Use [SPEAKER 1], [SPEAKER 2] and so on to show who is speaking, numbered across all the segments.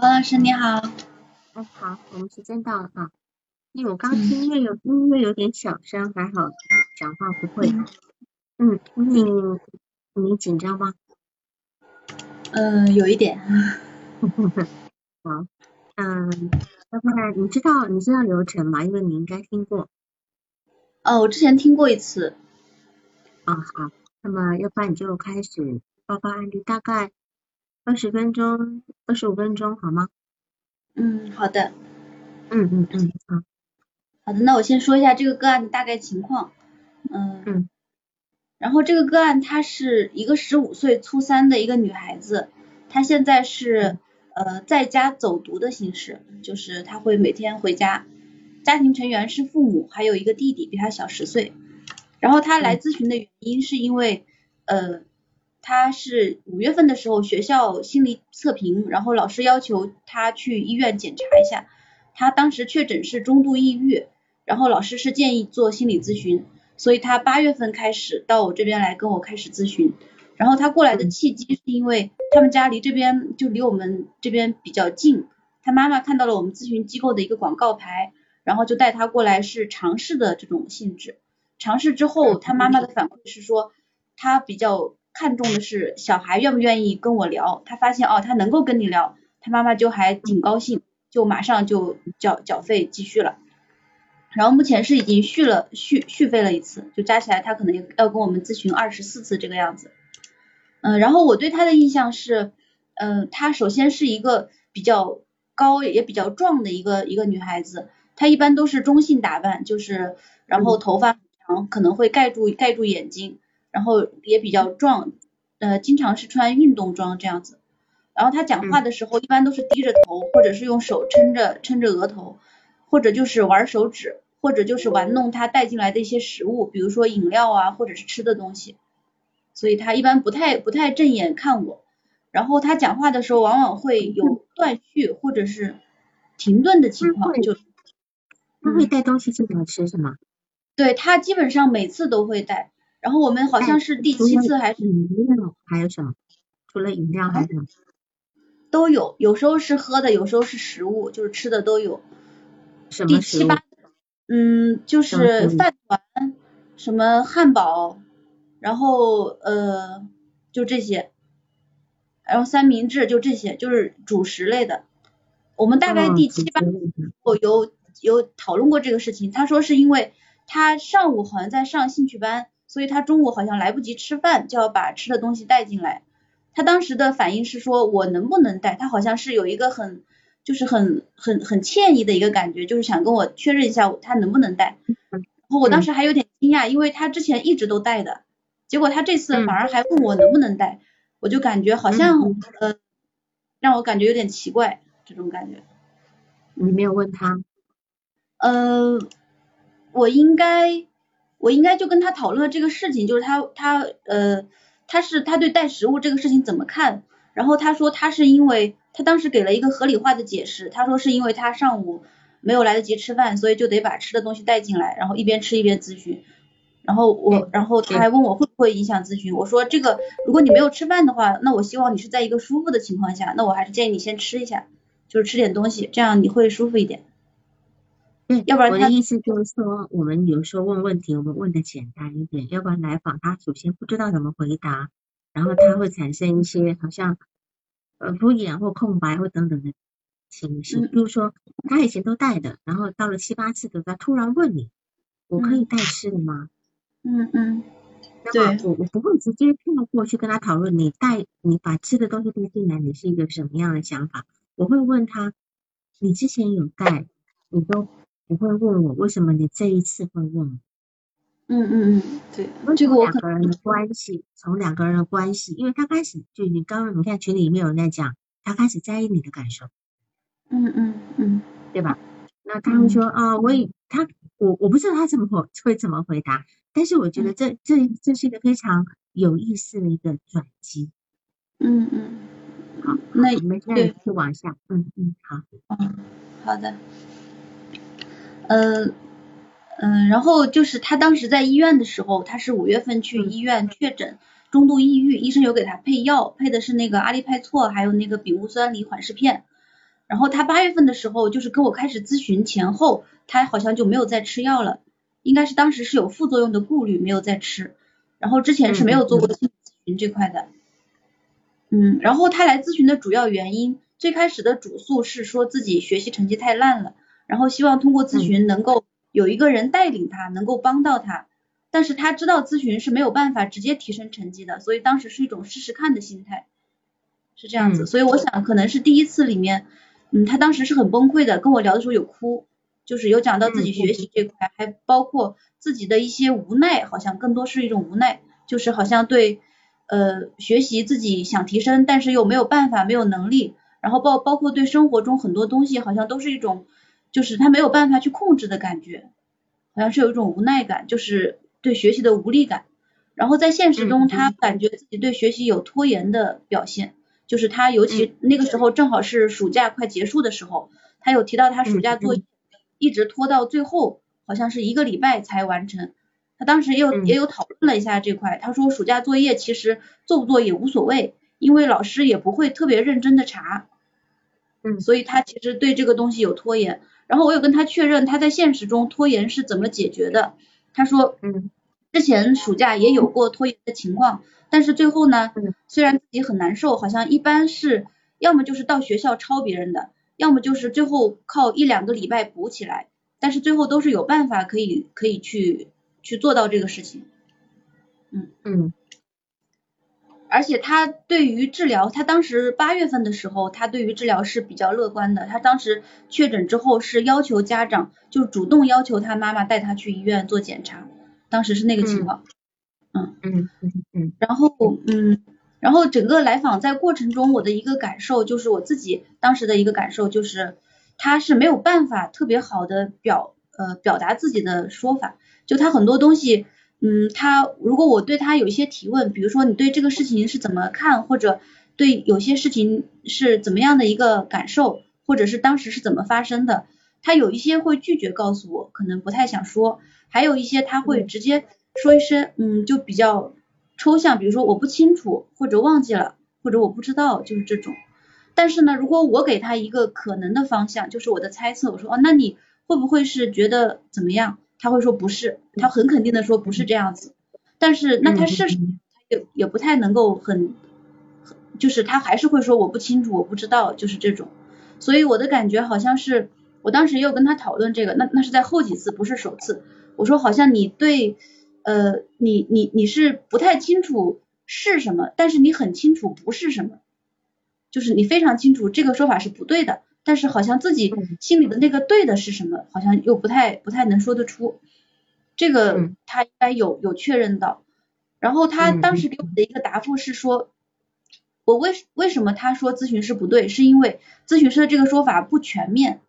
[SPEAKER 1] 王老师你好。
[SPEAKER 2] 哎，好，我们时间到了啊。因为我刚听音乐有音乐有点小声，还好讲话不会。嗯，你你紧张吗？
[SPEAKER 1] 嗯，有一点。
[SPEAKER 2] 好，嗯，要不然你知道你知道流程吗？因为你应该听过。
[SPEAKER 1] 哦，我之前听过一次。
[SPEAKER 2] 啊好，那么要不然你就开始报告案例，大概二十分钟、二十五分钟，好吗？
[SPEAKER 1] 嗯，好的。
[SPEAKER 2] 嗯嗯嗯，好。
[SPEAKER 1] 好的，那我先说一下这个个案的大概情况。嗯。
[SPEAKER 2] 嗯。
[SPEAKER 1] 然后这个个案，她是一个十五岁初三的一个女孩子，她现在是呃在家走读的形式，就是她会每天回家，家庭成员是父母，还有一个弟弟比她小十岁。然后她来咨询的原因是因为呃他是五月份的时候学校心理测评，然后老师要求他去医院检查一下，他当时确诊是中度抑郁，然后老师是建议做心理咨询。所以他八月份开始到我这边来跟我开始咨询，然后他过来的契机是因为他们家离这边就离我们这边比较近，他妈妈看到了我们咨询机构的一个广告牌，然后就带他过来是尝试的这种性质，尝试之后他妈妈的反馈是说他比较看重的是小孩愿不愿意跟我聊，他发现哦他能够跟你聊，他妈妈就还挺高兴，就马上就缴缴费继续了。然后目前是已经续了续续费了一次，就加起来他可能要跟我们咨询二十四次这个样子。嗯，然后我对他的印象是，嗯，他首先是一个比较高也比较壮的一个一个女孩子，她一般都是中性打扮，就是然后头发长，可能会盖住盖住眼睛，然后也比较壮，呃，经常是穿运动装这样子。然后他讲话的时候一般都是低着头，或者是用手撑着撑着额头。或者就是玩手指，或者就是玩弄他带进来的一些食物，比如说饮料啊，或者是吃的东西。所以他一般不太不太正眼看我。然后他讲话的时候往往会有断续或者是停顿的情况，就
[SPEAKER 2] 他会带东西进来吃是吗？
[SPEAKER 1] 对他基本上每次都会带。然后我们好像是第七次还是
[SPEAKER 2] 饮料还有什么？除了饮料还有什么？
[SPEAKER 1] 都有，有时候是喝的，有时候是食物，就是吃的都有。第七八，嗯，就是饭团，什么汉堡，然后呃，就这些，然后三明治就这些，就是主食类的。我们大概第七八，我有有讨论过这个事情。他说是因为他上午好像在上兴趣班，所以他中午好像来不及吃饭，就要把吃的东西带进来。他当时的反应是说，我能不能带？他好像是有一个很。就是很很很歉意的一个感觉，就是想跟我确认一下他能不能带。然后我当时还有点惊讶，因为他之前一直都带的，结果他这次反而还问我能不能带，我就感觉好像呃让我感觉有点奇怪这种感觉。
[SPEAKER 2] 你没有问他？
[SPEAKER 1] 呃，我应该我应该就跟他讨论了这个事情，就是他他呃他是他对带食物这个事情怎么看？然后他说他是因为。他当时给了一个合理化的解释，他说是因为他上午没有来得及吃饭，所以就得把吃的东西带进来，然后一边吃一边咨询。然后我，然后他还问我会不会影响咨询，我说这个如果你没有吃饭的话，那我希望你是在一个舒服的情况下，那我还是建议你先吃一下，就是吃点东西，这样你会舒服一点。
[SPEAKER 2] 嗯，
[SPEAKER 1] 要不然
[SPEAKER 2] 我的意思就是说，我们有时候问问题，我们问的简单一点，要不然来访他首先不知道怎么回答，然后他会产生一些好像。呃，敷衍或空白或等等的情绪，比如说他以前都带的，然后到了七八次的，他突然问你，我可以带吃的吗？
[SPEAKER 1] 嗯嗯，对，
[SPEAKER 2] 我我不会直接跳过去跟他讨论你带你把吃的东西带进来，你是一个什么样的想法？我会问他，你之前有带，你都不会问我，为什么你这一次会问？
[SPEAKER 1] 嗯嗯嗯，对，这个
[SPEAKER 2] 两个人的关系，从两个人的关系，因为他开始就你刚刚你看群里面有人在讲，他开始在意你的感受，
[SPEAKER 1] 嗯嗯嗯，
[SPEAKER 2] 对吧？那他会说啊，我也他我我不知道他怎么会会怎么回答，但是我觉得这这这是一个非常有意思的一个转机，
[SPEAKER 1] 嗯嗯，
[SPEAKER 2] 好，那我们现在去往下，嗯嗯，好，
[SPEAKER 1] 嗯，好的，呃。嗯，然后就是他当时在医院的时候，他是五月份去医院确诊中度抑郁，医生有给他配药，配的是那个阿利派唑，还有那个丙戊酸锂缓释片。然后他八月份的时候，就是跟我开始咨询前后，他好像就没有再吃药了，应该是当时是有副作用的顾虑，没有再吃。然后之前是没有做过心理咨询这块的。嗯，然后他来咨询的主要原因，最开始的主诉是说自己学习成绩太烂了，然后希望通过咨询能够有一个人带领他，能够帮到他。但是他知道咨询是没有办法直接提升成绩的，所以当时是一种试试看的心态，是这样子。所以我想可能是第一次里面，嗯，他当时是很崩溃的，跟我聊的时候有哭，就是有讲到自己学习这块，还包括自己的一些无奈，好像更多是一种无奈，就是好像对。呃，学习自己想提升，但是又没有办法，没有能力，然后包包括对生活中很多东西，好像都是一种，就是他没有办法去控制的感觉，好像是有一种无奈感，就是对学习的无力感。然后在现实中，他感觉自己对学习有拖延的表现，就是他尤其那个时候正好是暑假快结束的时候，他有提到他暑假作业一直拖到最后，好像是一个礼拜才完成。他当时也有也有讨论了一下这块，他说暑假作业其实做不做也无所谓，因为老师也不会特别认真的查，
[SPEAKER 2] 嗯，
[SPEAKER 1] 所以他其实对这个东西有拖延。然后我有跟他确认他在现实中拖延是怎么解决的，他说，
[SPEAKER 2] 嗯，
[SPEAKER 1] 之前暑假也有过拖延的情况，但是最后呢，虽然自己很难受，好像一般是要么就是到学校抄别人的，要么就是最后靠一两个礼拜补起来，但是最后都是有办法可以可以去。去做到这个事情，嗯
[SPEAKER 2] 嗯，
[SPEAKER 1] 而且他对于治疗，他当时八月份的时候，他对于治疗是比较乐观的。他当时确诊之后是要求家长就主动要求他妈妈带他去医院做检查，当时是那个情况，
[SPEAKER 2] 嗯嗯嗯嗯，
[SPEAKER 1] 然后嗯，然后整个来访在过程中，我的一个感受就是我自己当时的一个感受就是，他是没有办法特别好的表呃表达自己的说法。就他很多东西，嗯，他如果我对他有一些提问，比如说你对这个事情是怎么看，或者对有些事情是怎么样的一个感受，或者是当时是怎么发生的，他有一些会拒绝告诉我，可能不太想说，还有一些他会直接说一声，嗯，就比较抽象，比如说我不清楚，或者忘记了，或者我不知道，就是这种。但是呢，如果我给他一个可能的方向，就是我的猜测，我说哦，那你会不会是觉得怎么样？他会说不是，他很肯定的说不是这样子，但是那他是也也不太能够很，就是他还是会说我不清楚，我不知道，就是这种，所以我的感觉好像是，我当时也有跟他讨论这个，那那是在后几次，不是首次，我说好像你对，呃，你你你是不太清楚是什么，但是你很清楚不是什么，就是你非常清楚这个说法是不对的。但是好像自己心里的那个对的是什么，好像又不太不太能说得出。这个他应该有有确认到。然后他当时给我的一个答复是说，我为为什么他说咨询师不对，是因为咨询师的这个说法不全面，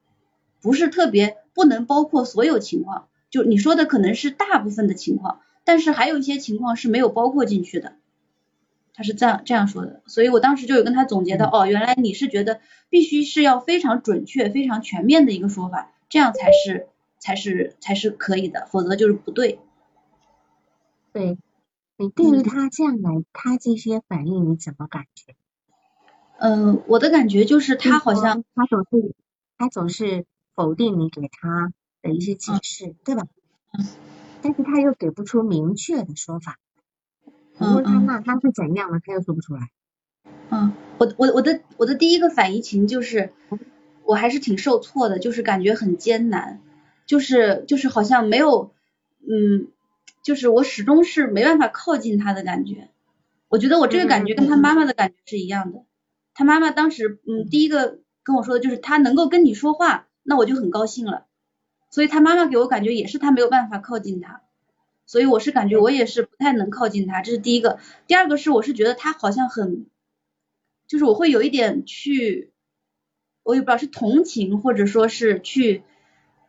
[SPEAKER 1] 不是特别不能包括所有情况。就你说的可能是大部分的情况，但是还有一些情况是没有包括进去的。他是这样这样说的，所以我当时就有跟他总结到，哦，原来你是觉得必须是要非常准确、非常全面的一个说法，这样才是才是才是可以的，否则就是不对。
[SPEAKER 2] 对，你对于他这样来，他这些反应你怎么感觉？
[SPEAKER 1] 嗯，我的感觉就是他好像
[SPEAKER 2] 他总是他总是否定你给他的一些解释，对吧？
[SPEAKER 1] 嗯。
[SPEAKER 2] 但是他又给不出明确的说法。问他那他是怎样的，他又说不出来。
[SPEAKER 1] 嗯，我我我的我的第一个反应情就是，我还是挺受挫的，就是感觉很艰难，就是就是好像没有，嗯，就是我始终是没办法靠近他的感觉。我觉得我这个感觉跟他妈妈的感觉是一样的。他妈妈当时嗯第一个跟我说的就是他能够跟你说话，那我就很高兴了。所以他妈妈给我感觉也是他没有办法靠近他。所以我是感觉我也是不太能靠近他，这是第一个。第二个是我是觉得他好像很，就是我会有一点去，我也不知道是同情或者说是去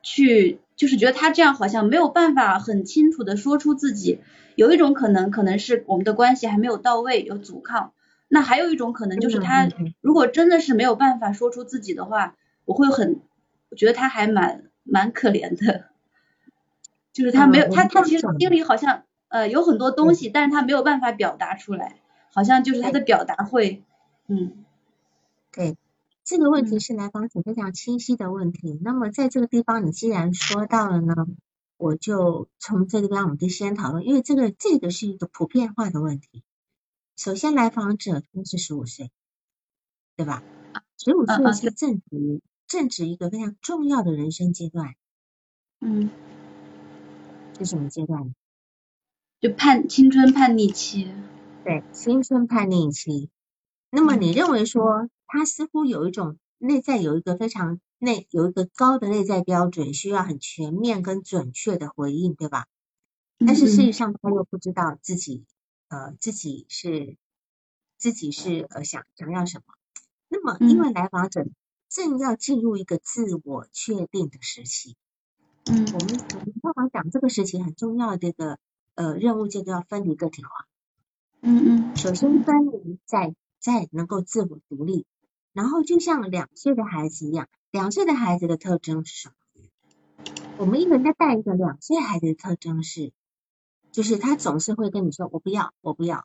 [SPEAKER 1] 去，就是觉得他这样好像没有办法很清楚的说出自己。有一种可能可能是我们的关系还没有到位，有阻抗。那还有一种可能就是他如果真的是没有办法说出自己的话，我会很，我觉得他还蛮蛮可怜的。就是他没有，他他其实心里好像呃有很多东西，但是他没有办法表达出来，好像就是他的表达会，嗯，
[SPEAKER 2] 对，这个问题是来访者非常清晰的问题。那么在这个地方，你既然说到了呢，我就从这个地方我们就先讨论，因为这个这个是一个普遍化的问题。首先，来访者他是十五岁，对吧？十五岁是正值正值一个非常重要的人生阶段。
[SPEAKER 1] 嗯。
[SPEAKER 2] 是什么阶段？
[SPEAKER 1] 就叛青春叛逆期。
[SPEAKER 2] 对，青春叛逆期。那么你认为说？他似乎有一种内在有一个非常内有一个高的内在标准，需要很全面跟准确的回应，对吧？但是事实上他又不知道自己呃自己是自己是呃想想要什么。那么因为来访者正要进入一个自我确定的时期，
[SPEAKER 1] 嗯，
[SPEAKER 2] 我们我们通常讲这个事情很重要的一个呃任务，就叫分离个体化。
[SPEAKER 1] 嗯嗯，
[SPEAKER 2] 首先分离，再再能够自我独立。然后就像两岁的孩子一样，两岁的孩子的特征是什么？我们一人在带一个两岁孩子的特征是，就是他总是会跟你说我不要，我不要，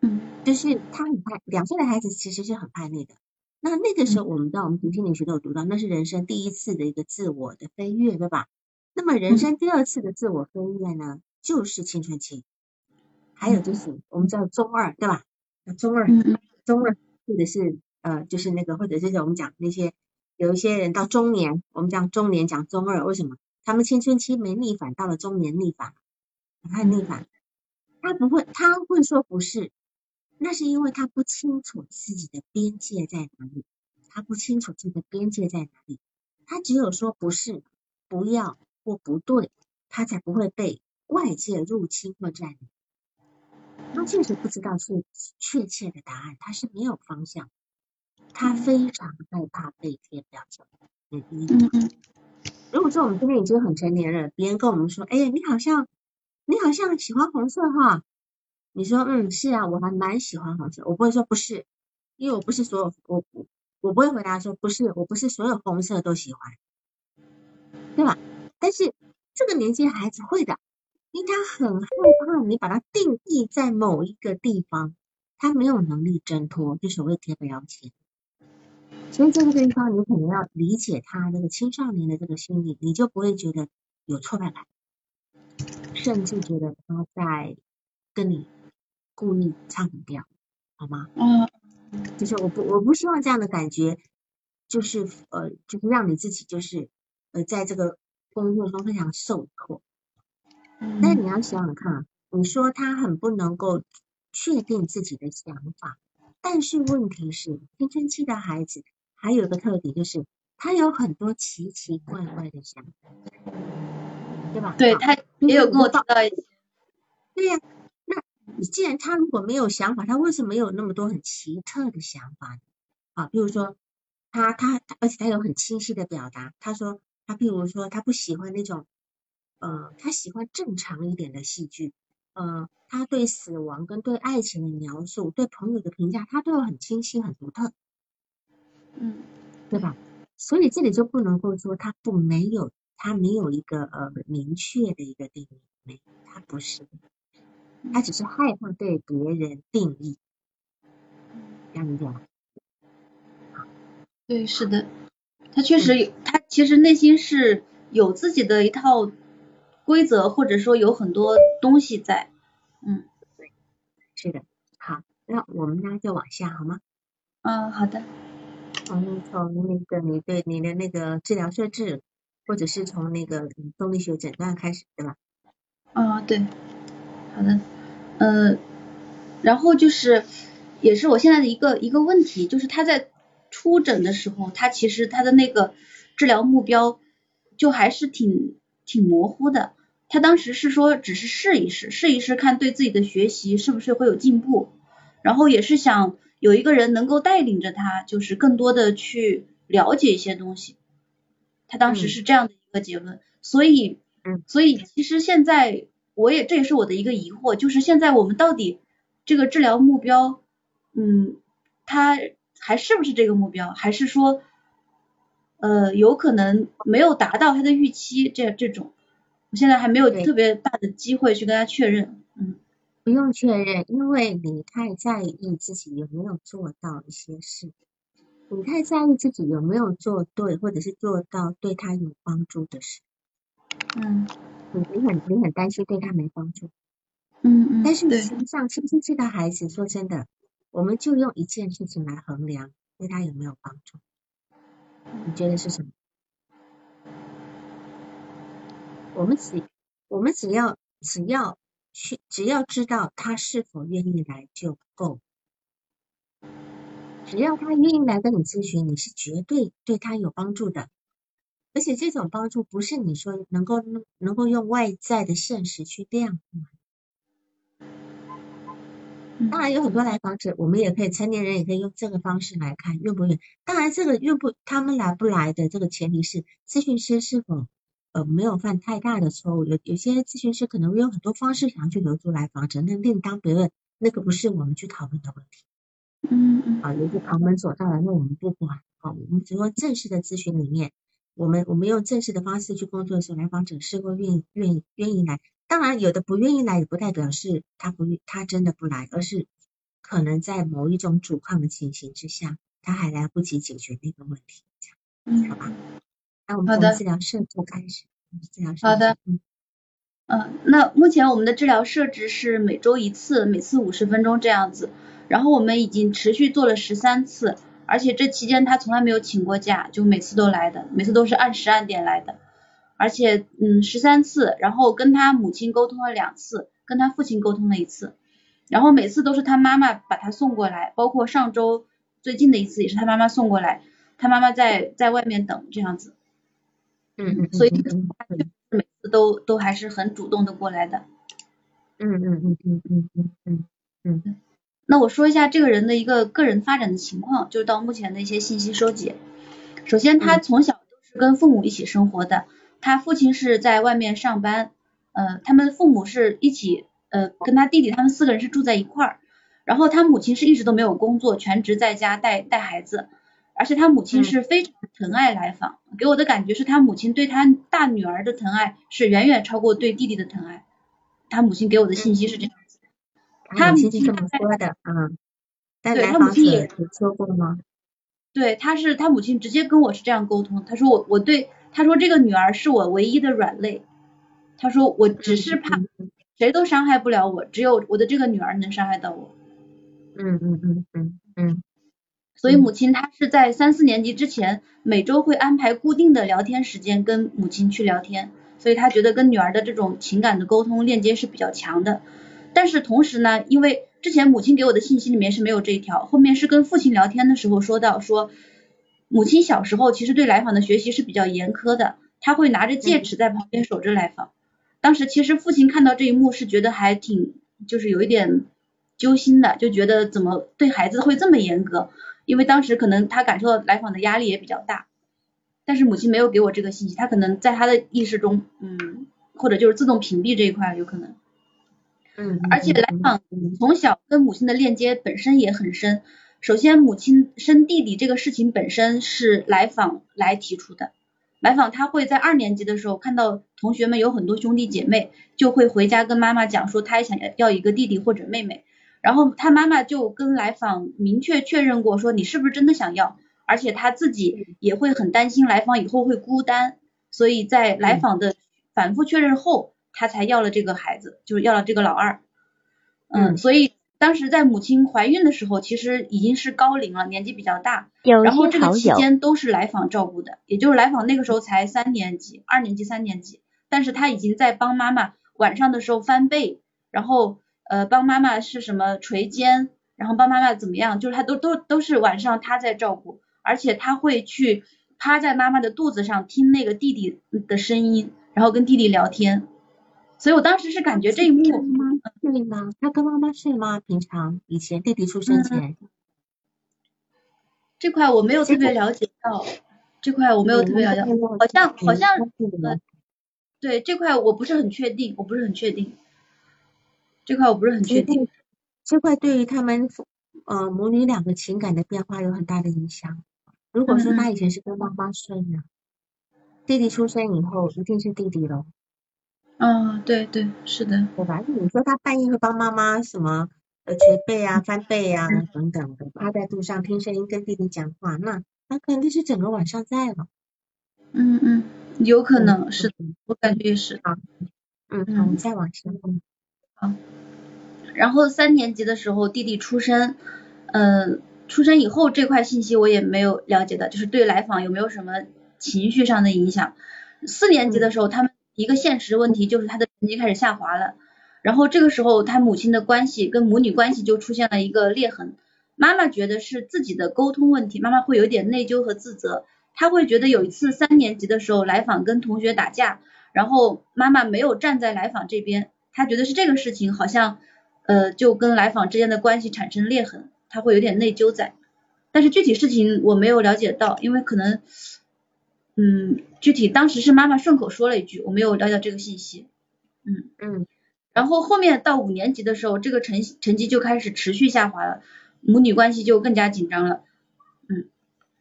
[SPEAKER 1] 嗯，
[SPEAKER 2] 就是他很叛，两岁的孩子其实是很叛逆的。那那个时候我们在我们读心理学都有读到，那是人生第一次的一个自我的飞跃，对吧？那么人生第二次的自我飞跃呢，就是青春期，还有就是我们叫中二，对吧？中二，中二或者是。呃，就是那个，或者就是我们讲那些有一些人到中年，我们讲中年讲中二，为什么？他们青春期没逆反，到了中年逆反，他逆反，他不会，他会说不是，那是因为他不清楚自己的边界在哪里，他不清楚自己的边界在哪里，他只有说不是、不要或不对，他才不会被外界入侵或占领。他确实不知道是确切的答案，他是没有方向。他非常害怕被贴标签。
[SPEAKER 1] 嗯嗯。
[SPEAKER 2] 如果说我们这边已经很成年了，别人跟我们说，哎，你好像你好像喜欢红色哈，你说嗯是啊，我还蛮喜欢红色，我不会说不是，因为我不是所有我我不会回答说不是，我不是所有红色都喜欢，对吧？但是这个年纪孩子会的，因为他很害怕你把它定义在某一个地方，他没有能力挣脱，就所谓贴标签。所以这个地方，你可能要理解他那个青少年的这个心理，你就不会觉得有挫败感，甚至觉得他在跟你故意唱调，好吗？
[SPEAKER 1] 嗯，
[SPEAKER 2] 就是我不我不希望这样的感觉，就是呃，就是让你自己就是呃，在这个工作中非常受挫。但是你要想想看，你说他很不能够确定自己的想法，但是问题是青春期的孩子。还有一个特点就是，他有很多奇奇怪怪的想法，对吧？
[SPEAKER 1] 对他也有跟我提到一些。
[SPEAKER 2] 对呀，那你既然他如果没有想法，他为什么有那么多很奇特的想法呢？啊，比如说他他而且他有很清晰的表达，他说他比如说他不喜欢那种，呃，他喜欢正常一点的戏剧，呃，他对死亡跟对爱情的描述，对朋友的评价，他都有很清晰很独特。
[SPEAKER 1] 嗯，
[SPEAKER 2] 对吧？所以这里就不能够说他不没有，他没有一个呃明确的一个定义，没，他不是，他只是害怕被别人定义，这样理解吗？
[SPEAKER 1] 对，是的，他确实有，他其实内心是有自己的一套规则，或者说有很多东西在，嗯，
[SPEAKER 2] 对，是的，好，那我们呢就往下好吗？
[SPEAKER 1] 嗯，好的。
[SPEAKER 2] 从从那个你对你的那个治疗设置，或者是从那个动力学诊断开始，对吧？
[SPEAKER 1] 嗯，对，好的，呃，然后就是也是我现在的一个一个问题，就是他在出诊的时候，他其实他的那个治疗目标就还是挺挺模糊的。他当时是说只是试一试，试一试看对自己的学习是不是会有进步，然后也是想。有一个人能够带领着他，就是更多的去了解一些东西。他当时是这样的一个结论，所以，所以其实现在我也这也是我的一个疑惑，就是现在我们到底这个治疗目标，嗯，他还是不是这个目标，还是说，呃，有可能没有达到他的预期，这这种，我现在还没有特别大的机会去跟他确认，嗯。
[SPEAKER 2] 不用确认，因为你太在意自己有没有做到一些事。你太在意自己有没有做对，或者是做到对他有帮助的事。
[SPEAKER 1] 嗯
[SPEAKER 2] 你你很你很担心对他没帮助，
[SPEAKER 1] 嗯嗯，
[SPEAKER 2] 但是
[SPEAKER 1] 对
[SPEAKER 2] 实际上是不是这个孩子？说真的，我们就用一件事情来衡量对他有没有帮助。你觉得是什么？我们只我们只要只要去只要知道他是否愿意来就够，只要他愿意来跟你咨询，你是绝对对他有帮助的。而且这种帮助不是你说能够能够用外在的现实去量当然有很多来访者，我们也可以成年人也可以用这个方式来看愿不愿。当然这个愿不他们来不来的这个前提是咨询师是否呃没有犯太大的错误。有有些咨询师可能会有很多方式想要去留住来访者，那另当别论，那个不是我们去讨论的问题。
[SPEAKER 1] 嗯嗯
[SPEAKER 2] 啊，有些旁门左道的，那我们不管。好，我们只说正式的咨询里面，我们我们用正式的方式去工作的时候，来访者是否愿意愿意愿意来。当然，有的不愿意来，也不代表是他不愿他真的不来，而是可能在某一种主况的情形之下，他还来不及解决那个问题。
[SPEAKER 1] 嗯
[SPEAKER 2] 好吧？那我们
[SPEAKER 1] 的
[SPEAKER 2] 从治疗设就开始，治疗设
[SPEAKER 1] 好的
[SPEAKER 2] 嗯
[SPEAKER 1] 嗯，那目前我们的治疗设置是每周一次，每次五十分钟这样子。然后我们已经持续做了十三次，而且这期间他从来没有请过假，就每次都来的，每次都是按时按点来的。而且嗯十三次，然后跟他母亲沟通了两次，跟他父亲沟通了一次，然后每次都是他妈妈把他送过来，包括上周最近的一次也是他妈妈送过来，他妈妈在在外面等这样子，
[SPEAKER 2] 嗯嗯，
[SPEAKER 1] 所以
[SPEAKER 2] 嗯嗯嗯
[SPEAKER 1] 每次都都还是很主动的过来的。
[SPEAKER 2] 嗯嗯嗯嗯嗯嗯嗯
[SPEAKER 1] 那我说一下这个人的一个个人发展的情况，就是到目前的一些信息收集。首先，他
[SPEAKER 2] 嗯
[SPEAKER 1] 从小都是跟父母一起生活的，他父亲是在外面上班，呃，他们父母是一起，呃，跟他弟弟他们四个人是住在一块儿，然后他母亲是一直都没有工作，全职在家带带孩子，而且他母亲
[SPEAKER 2] 嗯
[SPEAKER 1] 是非常疼爱来访，给我的感觉是他母亲对他大女儿的疼爱是远远超过对弟弟的疼爱，他母亲给我的信息是这样子。他
[SPEAKER 2] 他母亲这么说的啊，但
[SPEAKER 1] 对
[SPEAKER 2] 来访者
[SPEAKER 1] 他母亲也
[SPEAKER 2] 有说过吗？
[SPEAKER 1] 对，他是他母亲直接跟我是这样沟通，他说我我对他说这个女儿是我唯一的软肋，他说我只是怕
[SPEAKER 2] 嗯嗯
[SPEAKER 1] 谁都伤害不了我，只有我的这个女儿能伤害到我，
[SPEAKER 2] 嗯嗯嗯嗯嗯
[SPEAKER 1] 所以母亲她是在三四年级之前每周会安排固定的聊天时间跟母亲去聊天，所以他觉得跟女儿的这种情感的沟通链接是比较强的，但是同时呢，因为之前母亲给我的信息里面是没有这一条，后面是跟父亲聊天的时候说到说，母亲小时候其实对来访的学习是比较严苛的，他会拿着戒尺在旁边守着来访。当时其实父亲看到这一幕是觉得还挺，就是有一点揪心的，就觉得怎么对孩子会这么严格，因为当时可能他感受到来访的压力也比较大，但是母亲没有给我这个信息，他可能在他的意识中，嗯，或者就是自动屏蔽这一块有可能。
[SPEAKER 2] 嗯，
[SPEAKER 1] 而且来访
[SPEAKER 2] 嗯
[SPEAKER 1] 从小跟母亲的链接本身也很深。首先，母亲生弟弟这个事情本身是来访来提出的。来访他会在二年级的时候看到同学们有很多兄弟姐妹，就会回家跟妈妈讲说他也想要要一个弟弟或者妹妹。然后他妈妈就跟来访明确确认过说你是不是真的想要，而且他自己也会很担心来访以后会孤单，所以在来访的反复确认后，他才要了这个孩子，就是要了这个老二。嗯，
[SPEAKER 2] 嗯
[SPEAKER 1] 所以当时在母亲怀孕的时候，其实已经是高龄了，年纪比较大。然后这个期间都是来访照顾的，也就是来访那个时候才三年级、二年级、三年级，但是他已经在帮妈妈晚上的时候翻被，然后呃帮妈妈是什么捶肩，然后帮妈妈怎么样，就是他都都都是晚上他在照顾，而且他会去趴在妈妈的肚子上听那个弟弟的声音，然后跟弟弟聊天，所以我当时是感觉这一幕，
[SPEAKER 2] 妈妈睡吗？他跟妈妈睡吗？平常以前弟弟出生前，
[SPEAKER 1] 这块我没有特别了解到，这块我没有特别了解，好像好像呃对这块我不是很确定，我不是很确定，这块我不是很确定。
[SPEAKER 2] 这块对于他们父呃母女两个情感的变化有很大的影响。如果说他以前是跟妈妈睡呢，弟弟出生以后一定是弟弟喽，
[SPEAKER 1] 嗯，对对，是的，
[SPEAKER 2] 对吧？你说他半夜会帮妈妈什么呃捶背啊、翻背啊等等的，趴在肚上听声音跟弟弟讲话，那那可能就是整个晚上在了。
[SPEAKER 1] 嗯嗯，有可能是的，我感觉也是。
[SPEAKER 2] 啊，嗯，好，我们再往下。
[SPEAKER 1] 好。然后三年级的时候弟弟出生，嗯，出生以后这块信息我也没有了解的，就是对来访有没有什么情绪上的影响。四年级的时候，他们一个现实问题就是他的成绩开始下滑了，然后这个时候他母亲的关系跟母女关系就出现了一个裂痕。妈妈觉得是自己的沟通问题，妈妈会有点内疚和自责。他会觉得有一次三年级的时候来访跟同学打架，然后妈妈没有站在来访这边，他觉得是这个事情好像呃就跟来访之间的关系产生裂痕，他会有点内疚在。但是具体事情我没有了解到，因为可能嗯具体当时是妈妈顺口说了一句，我没有了解这个信息。嗯嗯，然后后面到五年级的时候，这个成成绩就开始持续下滑了，母女关系就更加紧张了。嗯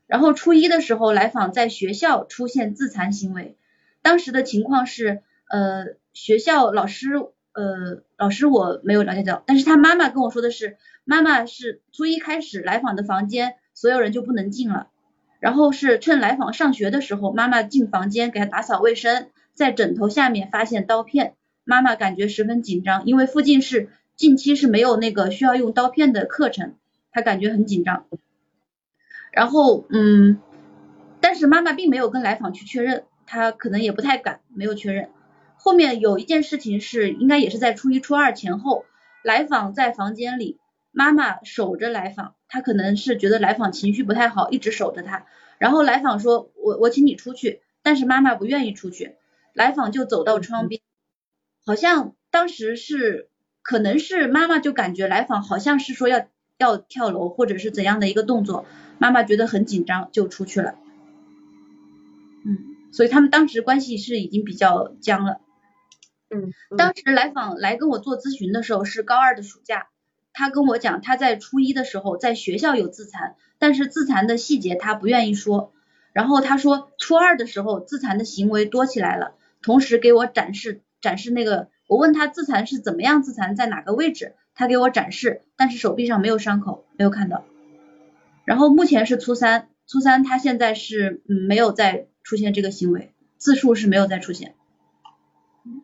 [SPEAKER 1] 然后初一的时候来访在学校出现自残行为，当时的情况是，呃，学校老师，呃，老师我没有了解到，但是他妈妈跟我说的是，妈妈是初一开始来访的房间所有人就不能进了，然后是趁来访上学的时候，妈妈进房间给他打扫卫生，在枕头下面发现刀片，妈妈感觉十分紧张，因为附近是近期是没有那个需要用刀片的课程，她感觉很紧张。然后，嗯，但是妈妈并没有跟来访去确认，她可能也不太敢，没有确认。后面有一件事情是，应该也是在初一、初二前后，来访在房间里，妈妈守着来访，她可能是觉得来访情绪不太好，一直守着他。然后来访说，我我请你出去，但是妈妈不愿意出去，来访就走到窗边，好像当时是，可能是妈妈就感觉来访好像是说要要跳楼或者是怎样的一个动作。妈妈觉得很紧张，就出去了。嗯，所以他们当时关系是已经比较僵了。
[SPEAKER 2] 嗯，
[SPEAKER 1] 当时来访来跟我做咨询的时候是高二的暑假，他跟我讲他在初一的时候在学校有自残，但是自残的细节他不愿意说。然后他说初二的时候自残的行为多起来了，同时给我展示展示那个，我问他自残是怎么样自残，在哪个位置，他给我展示，但是手臂上没有伤口，没有看到。然后目前是初三，初三他现在是嗯没有再出现这个行为，自述是没有再出现。
[SPEAKER 2] 嗯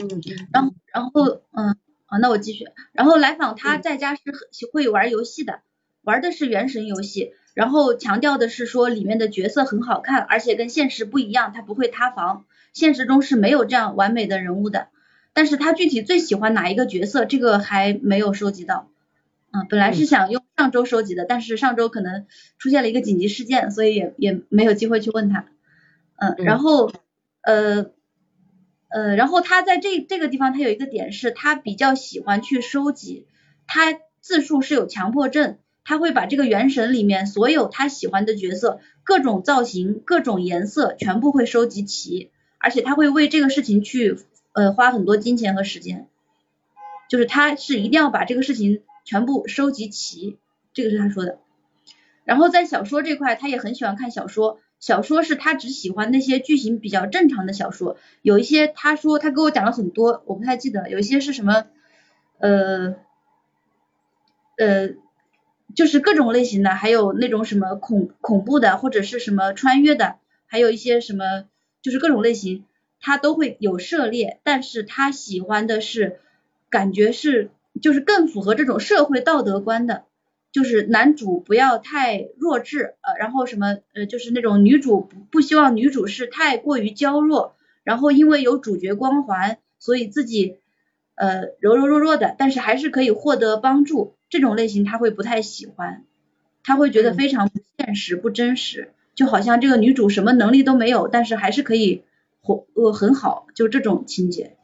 [SPEAKER 2] 嗯。
[SPEAKER 1] 然后然后嗯啊那我继续，然后来访他在家是会玩游戏的，玩的是原神游戏，然后强调的是说里面的角色很好看，而且跟现实不一样，他不会塌房，现实中是没有这样完美的人物的。但是他具体最喜欢哪一个角色，这个还没有收集到。嗯，本来是想用上周收集的，但是上周可能出现了一个紧急事件，所以也也没有机会去问他。嗯，然后呃呃，然后他在这这个地方，他有一个点是，他比较喜欢去收集。他自述是有强迫症，他会把这个原神里面所有他喜欢的角色，各种造型、各种颜色，全部会收集齐，而且他会为这个事情去呃花很多金钱和时间，就是他是一定要把这个事情。全部收集齐，这个是他说的。然后在小说这块，他也很喜欢看小说。小说是他只喜欢那些剧情比较正常的小说。有一些他说他给我讲了很多，我不太记得。有一些是什么呃呃，就是各种类型的，还有那种什么恐恐怖的，或者是什么穿越的，还有一些什么就是各种类型，他都会有涉猎。但是他喜欢的是感觉是。就是更符合这种社会道德观的，就是男主不要太弱智，呃，然后什么，呃，就是那种女主不不希望女主是太过于娇弱，然后因为有主角光环，所以自己呃柔柔弱弱的，但是还是可以获得帮助，这种类型他会不太喜欢，他会觉得非常不现实、不真实，就好像这个女主什么能力都没有，但是还是可以活呃很好，就这种情节。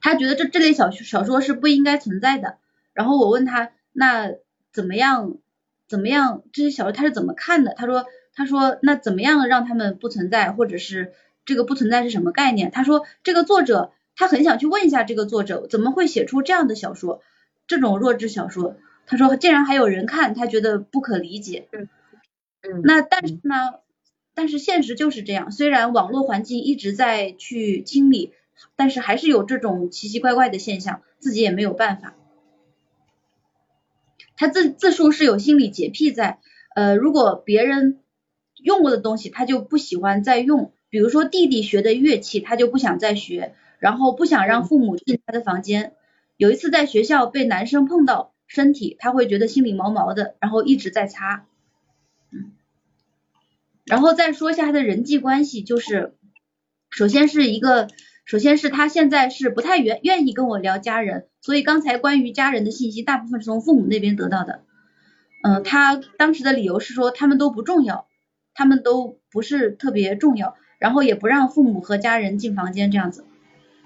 [SPEAKER 1] 他觉得这这类小小说是不应该存在的。然后我问他，那怎么样？怎么样？这些小说他是怎么看的？他说，他说那怎么样让他们不存在，或者是这个不存在是什么概念？他说这个作者他很想去问一下这个作者怎么会写出这样的小说，这种弱智小说。他说竟然还有人看，他觉得不可理解。
[SPEAKER 2] 嗯嗯。
[SPEAKER 1] 那但是呢？但是现实就是这样。虽然网络环境一直在去清理。但是还是有这种奇奇怪怪的现象，自己也没有办法。他自自述是有心理洁癖在，呃，如果别人用过的东西，他就不喜欢再用，比如说弟弟学的乐器，他就不想再学，然后不想让父母进他的房间。有一次在学校被男生碰到身体，他会觉得心里毛毛的，然后一直在擦。嗯，然后再说一下他的人际关系，就是首先是一个。首先是他现在是不太愿愿意跟我聊家人，所以刚才关于家人的信息大部分是从父母那边得到的。嗯，他当时的理由是说他们都不重要，他们都不是特别重要，然后也不让父母和家人进房间这样子。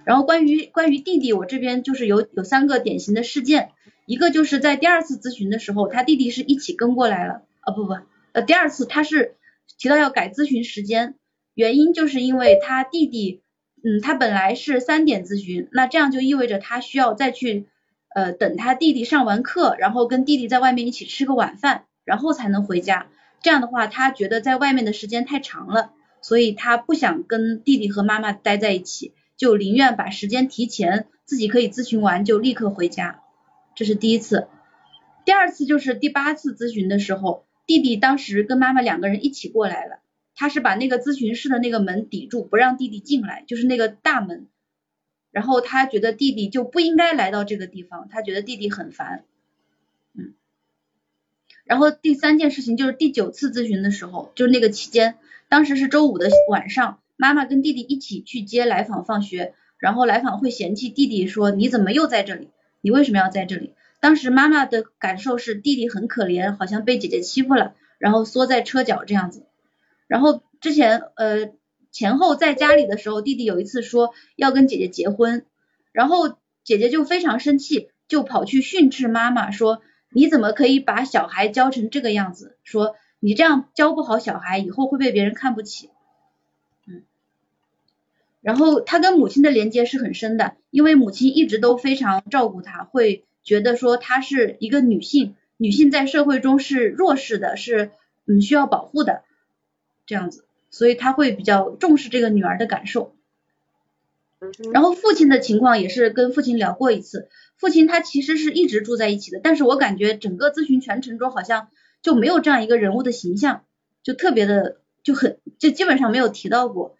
[SPEAKER 1] 然后关于关于弟弟，我这边就是有有三个典型的事件，一个就是在第二次咨询的时候，他弟弟是一起跟过来了，啊不不，呃第二次他是提到要改咨询时间，原因就是因为他弟弟。嗯，他本来是三点咨询，那这样就意味着他需要再去呃等他弟弟上完课，然后跟弟弟在外面一起吃个晚饭，然后才能回家。这样的话，他觉得在外面的时间太长了，所以他不想跟弟弟和妈妈待在一起，就宁愿把时间提前，自己可以咨询完就立刻回家。这是第一次，第二次就是第八次咨询的时候，弟弟当时跟妈妈两个人一起过来了。他是把那个咨询室的那个门抵住，不让弟弟进来，就是那个大门。然后他觉得弟弟就不应该来到这个地方，他觉得弟弟很烦，嗯。然后第三件事情就是第九次咨询的时候，就是那个期间，当时是周五的晚上，妈妈跟弟弟一起去接来访放学，然后来访会嫌弃弟弟说你怎么又在这里？你为什么要在这里？当时妈妈的感受是弟弟很可怜，好像被姐姐欺负了，然后缩在车角这样子。然后之前呃前后在家里的时候，弟弟有一次说要跟姐姐结婚，然后姐姐就非常生气，就跑去训斥妈妈说你怎么可以把小孩教成这个样子？说你这样教不好小孩，以后会被别人看不起。嗯，然后他跟母亲的连接是很深的，因为母亲一直都非常照顾他，会觉得说她是一个女性，女性在社会中是弱势的，是嗯需要保护的。这样子，所以他会比较重视这个女儿的感受。然后父亲的情况也是跟父亲聊过一次，父亲他其实是一直住在一起的，但是我感觉整个咨询全程中好像就没有这样一个人物的形象，就特别的就很就基本上没有提到过。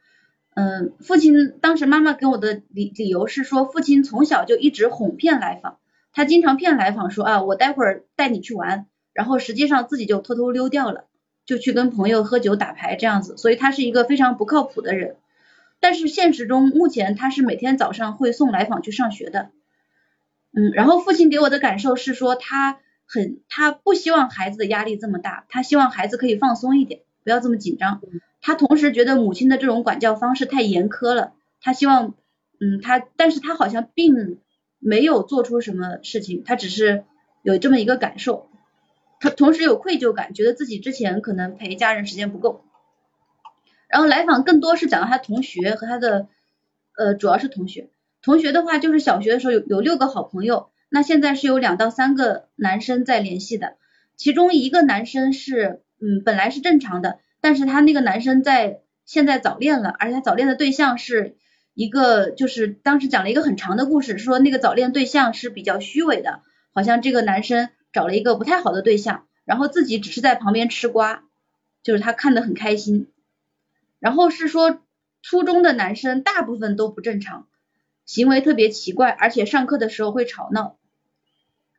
[SPEAKER 1] 嗯，父亲当时妈妈给我的理理由是说，父亲从小就一直哄骗来访，他经常骗来访说啊，我待会儿带你去玩，然后实际上自己就偷偷溜掉了。就去跟朋友喝酒打牌这样子，所以他是一个非常不靠谱的人。但是现实中，目前他是每天早上会送来访去上学的。嗯，然后父亲给我的感受是说，他很他不希望孩子的压力这么大，他希望孩子可以放松一点，不要这么紧张。他同时觉得母亲的这种管教方式太严苛了，他希望，嗯，他但是他好像并没有做出什么事情，他只是有这么一个感受。他同时有愧疚感，觉得自己之前可能陪家人时间不够。然后来访更多是讲到他同学和他的，呃，主要是同学。同学的话就是小学的时候有有六个好朋友，那现在是有两到三个男生在联系的，其中一个男生是，嗯，本来是正常的，但是他那个男生在现在早恋了，而且他早恋的对象是一个，就是当时讲了一个很长的故事，说那个早恋对象是比较虚伪的，好像这个男生。找了一个不太好的对象，然后自己只是在旁边吃瓜，就是他看得很开心。然后是说初中的男生大部分都不正常，行为特别奇怪，而且上课的时候会吵闹。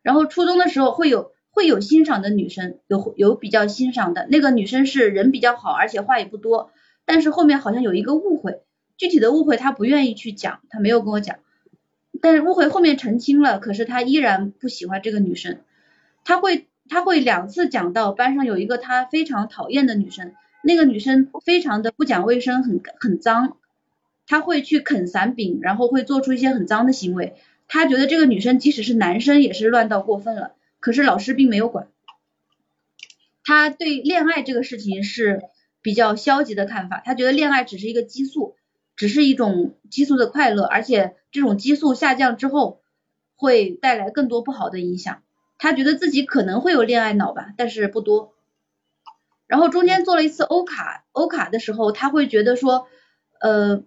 [SPEAKER 1] 然后初中的时候会有会有欣赏的女生，有有比较欣赏的那个女生是人比较好，而且话也不多。但是后面好像有一个误会，具体的误会他不愿意去讲，他没有跟我讲。但是误会后面澄清了，可是他依然不喜欢这个女生。他会他会两次讲到班上有一个他非常讨厌的女生，那个女生非常的不讲卫生，很很脏，他会去啃伞柄，然后会做出一些很脏的行为。他觉得这个女生即使是男生也是乱到过分了，可是老师并没有管。他对恋爱这个事情是比较消极的看法，他觉得恋爱只是一个激素，只是一种激素的快乐，而且这种激素下降之后会带来更多不好的影响。他觉得自己可能会有恋爱脑吧，但是不多。然后中间做了一次欧卡，欧卡的时候他会觉得说，呃，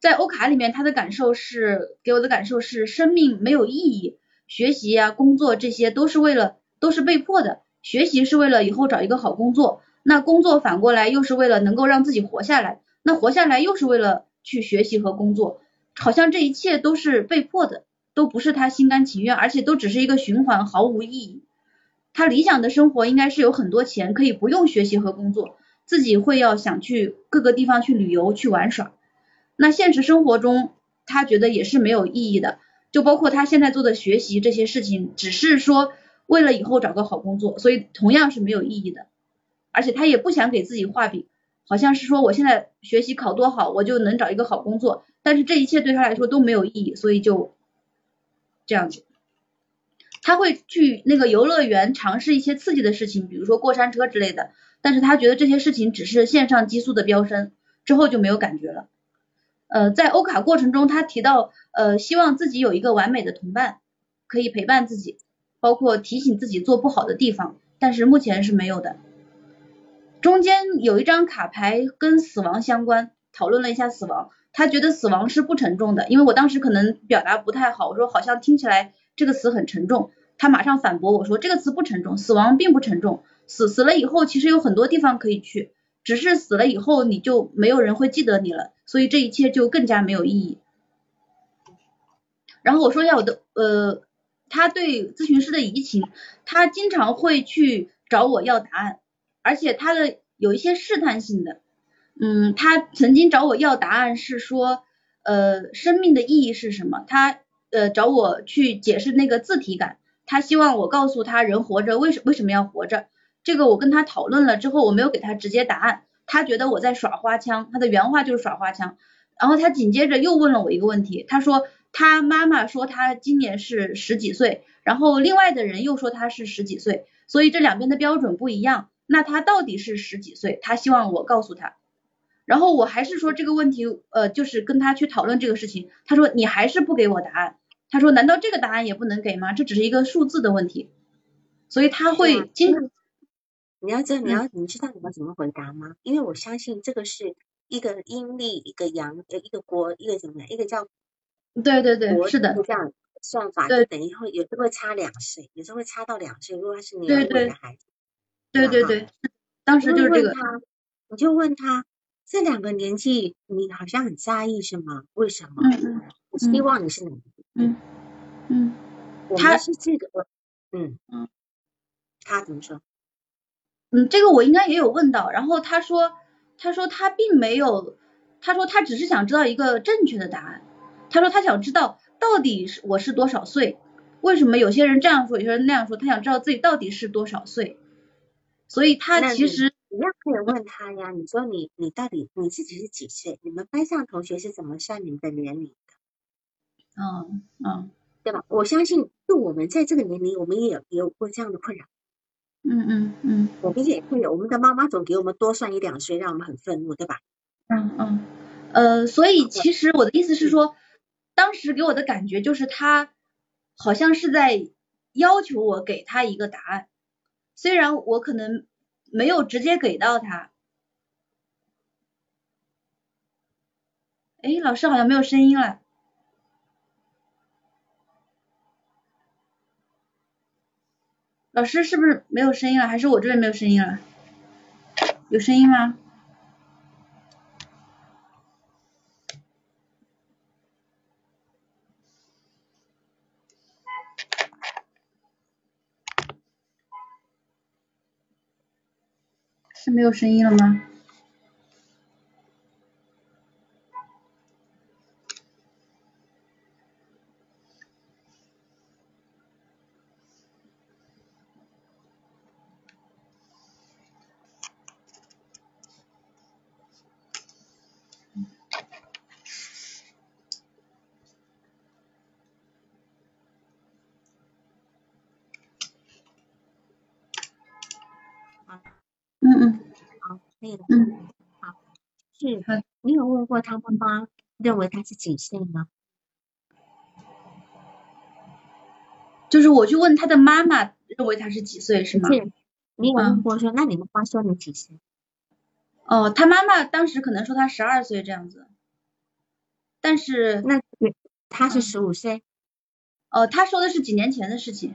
[SPEAKER 1] 在欧卡里面他的感受是，给我的感受是生命没有意义，学习呀、工作这些都是为了都是被迫的，学习是为了以后找一个好工作，那工作反过来又是为了能够让自己活下来，那活下来又是为了去学习和工作，好像这一切都是被迫的，都不是他心甘情愿，而且都只是一个循环，毫无意义。他理想的生活应该是有很多钱，可以不用学习和工作，自己会要想去各个地方去旅游去玩耍。那现实生活中，他觉得也是没有意义的。就包括他现在做的学习这些事情，只是说为了以后找个好工作，所以同样是没有意义的。而且他也不想给自己画饼，好像是说我现在学习考多好，我就能找一个好工作。但是这一切对他来说都没有意义，所以就这样子。他会去那个游乐园尝试一些刺激的事情，比如说过山车之类的。但是他觉得这些事情只是线上激素的飙升，之后就没有感觉了。呃，在欧卡过程中，他提到，呃，希望自己有一个完美的同伴，可以陪伴自己，包括提醒自己做不好的地方，但是目前是没有的。中间有一张卡牌跟死亡相关，讨论了一下死亡，他觉得死亡是不沉重的，因为我当时可能表达不太好，我说好像听起来这个词很沉重，他马上反驳我说这个词不沉重，死亡并不沉重，死死了以后其实有很多地方可以去。只是死了以后你就没有人会记得你了，所以这一切就更加没有意义。然后我说一下我的呃，他对咨询师的移情，他经常会去找我要答案，而且他的有一些试探性的，嗯，他曾经找我要答案是说，呃，生命的意义是什么？他呃找我去解释那个自体感，他希望我告诉他人活着为什为什么要活着。这个我跟他讨论了之后，我没有给他直接答案，他觉得我在耍花枪，他的原话就是耍花枪。然后他紧接着又问了我一个问题，他说他妈妈说他今年是十几岁，然后另外的人又说他是十几岁，所以这两边的标准不一样，那他到底是十几岁？他希望我告诉他。然后我还是说这个问题，呃，就是跟他去讨论这个事情，他说你还是不给我答案，他说难道这个答案也不能给吗？这只是一个数字的问题，所以他会经常。
[SPEAKER 2] 你要知道，你要你知道你要怎么回答吗？因为我相信这个是一个阴历，一个阳，呃，一个国，一个怎么样？一个叫
[SPEAKER 1] 对对对，是的，
[SPEAKER 2] 这样算法就等于会有时候会差两岁，有时候会差到两岁。如果他是年龄的孩子，
[SPEAKER 1] 对对对，当时就是这个，
[SPEAKER 2] 你就问他这两个年纪，你好像很在意是吗？为什么？
[SPEAKER 1] 嗯嗯，
[SPEAKER 2] 我希望你是哪个？
[SPEAKER 1] 嗯嗯，
[SPEAKER 2] 他是这个，嗯嗯，他怎么说？
[SPEAKER 1] 嗯，这个我应该也有问到，然后他说，他说他并没有，他说他只是想知道一个正确的答案，他说他想知道到底是我是多少岁，为什么有些人这样说，有些人那样说，他想知道自己到底是多少岁，所以他其实
[SPEAKER 2] 一样可以问他呀，你说你你到底你自己是几岁？你们班上同学是怎么算你们的年龄的？
[SPEAKER 1] 嗯嗯，
[SPEAKER 2] 对吧？我相信就我们在这个年龄，我们也有也有过这样的困扰。
[SPEAKER 1] 嗯嗯嗯，
[SPEAKER 2] 我们也会有，我们的妈妈总给我们多算一两岁，让我们很愤怒，对吧？
[SPEAKER 1] 嗯嗯，呃，所以其实我的意思是说，当时给我的感觉就是他好像是在要求我给他一个答案，虽然我可能没有直接给到他。哎，老师好像没有声音了。老师是不是没有声音了？还是我这边没有声音了？有声音吗？是没有声音了吗？嗯，
[SPEAKER 2] 好，是，你有问过他妈妈认为他是几岁吗？
[SPEAKER 1] 就是我去问他的妈妈认为他是几岁是吗？
[SPEAKER 2] 是，你有问过说，那你们妈说你几岁？
[SPEAKER 1] 哦，他妈妈当时可能说他十二岁这样子，但是
[SPEAKER 2] 那他是十五岁。
[SPEAKER 1] 哦，他说的是几年前的事情。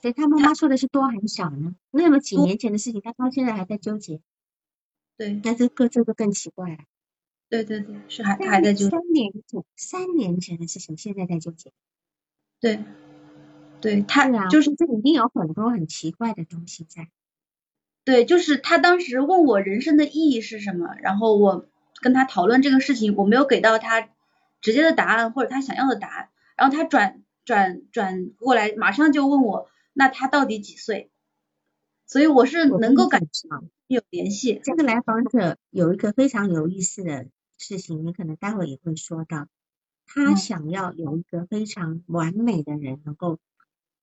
[SPEAKER 2] 所以他妈妈说的是多还是少呢？那么几年前的事情，他到现在还在纠结。
[SPEAKER 1] 对。
[SPEAKER 2] 那这个这个更奇怪了。
[SPEAKER 1] 对对对，是还他还在纠结。
[SPEAKER 2] 三年前，三年前的事情，现在在纠结。
[SPEAKER 1] 对。对他
[SPEAKER 2] 就是这里面有很多很奇怪的东西在。
[SPEAKER 1] 对，就是他当时问我人生的意义是什么，然后我跟他讨论这个事情，我没有给到他直接的答案或者他想要的答案，然后他转转转过来，马上就问我。那他到底几岁？所以我是能够感觉有联系。
[SPEAKER 2] 这个来访者有一个非常有意思的事情，你可能待会也会说到。他想要有一个非常完美的人能够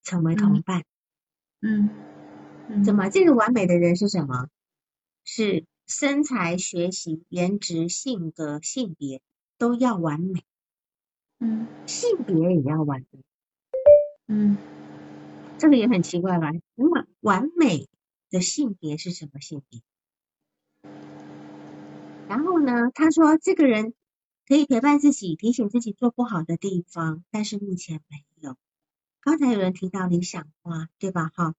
[SPEAKER 2] 成为同伴。
[SPEAKER 1] 嗯。
[SPEAKER 2] 怎么？这个完美的人是什么？是身材、学习、颜值、性格、性别都要完美。
[SPEAKER 1] 嗯。
[SPEAKER 2] 性别也要完美。
[SPEAKER 1] 嗯。
[SPEAKER 2] 这个也很奇怪吧？那么完美的性别是什么性别？然后呢？他说这个人可以陪伴自己，提醒自己做不好的地方，但是目前没有。刚才有人提到理想化，对吧？哈，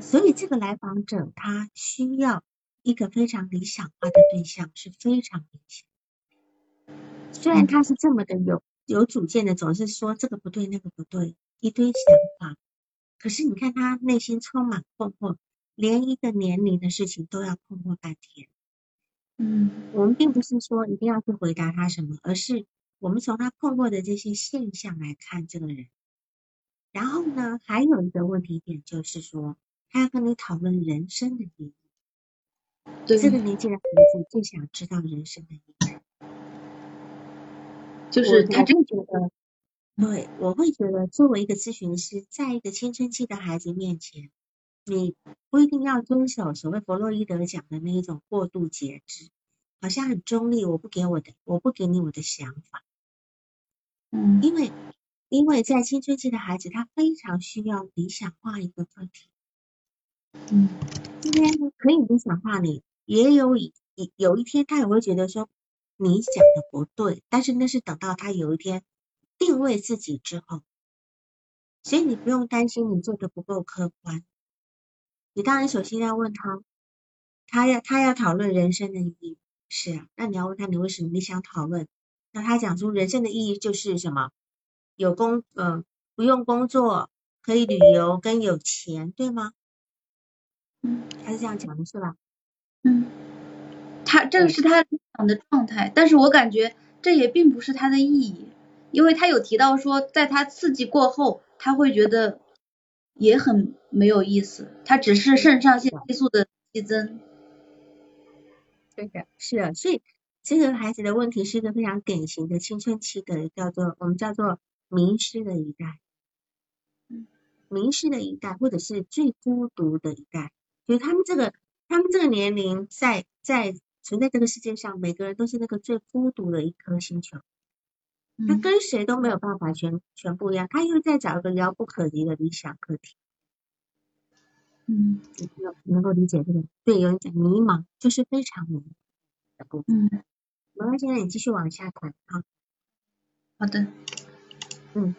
[SPEAKER 2] 所以这个来访者他需要一个非常理想化的对象，是非常明显。虽然他是这么的有有主见的，总是说这个不对那个不对，一堆想法。可是你看他内心充满困惑，连一个年龄的事情都要困惑半天。
[SPEAKER 1] 嗯，
[SPEAKER 2] 我们并不是说一定要去回答他什么，而是我们从他困惑的这些现象来看这个人。然后呢，还有一个问题点就是说，他要跟你讨论人生的意义。
[SPEAKER 1] 对，
[SPEAKER 2] 这个年纪的孩子最想知道人生的意义。
[SPEAKER 1] 就是他
[SPEAKER 2] 就觉得。对，我会觉得作为一个咨询师，在一个青春期的孩子面前，你不一定要遵守所谓弗洛伊德讲的那一种过度节制，好像很中立，我不给我的，我不给你我的想法。
[SPEAKER 1] 嗯，
[SPEAKER 2] 因为因为在青春期的孩子，他非常需要理想化一个个体。
[SPEAKER 1] 嗯，
[SPEAKER 2] 今天可以理想化你，也有一有一天他也会觉得说你讲的不对，但是那是等到他有一天。定位自己之后，所以你不用担心你做的不够客观。你当然首先要问他，他要他要讨论人生的意义，是啊，那你要问他你为什么你想讨论？那他讲出人生的意义就是什么？有工呃不用工作可以旅游跟有钱，对吗？
[SPEAKER 1] 嗯，
[SPEAKER 2] 他是这样讲的是吧？
[SPEAKER 1] 嗯，他这个是他理想的状态，但是我感觉这也并不是他的意义。因为他有提到说，在他刺激过后，他会觉得也很没有意思，它只是肾上腺激素的激增。
[SPEAKER 2] 对的，是的，所以这个孩子的问题是一个非常典型的青春期的叫做我们叫做迷失的一代，迷失的一代，或者是最孤独的一代，就是他们这个他们这个年龄在在存在这个世界上，每个人都是那个最孤独的一颗星球。他跟谁都没有办法全全部一样，他又在找一个遥不可及的理想课题。
[SPEAKER 1] 嗯，
[SPEAKER 2] 能够理解这个？对，有人讲迷茫，就是非常迷茫的部分。嗯，没关系，那你继续往下谈啊。
[SPEAKER 1] 好的。
[SPEAKER 2] 嗯。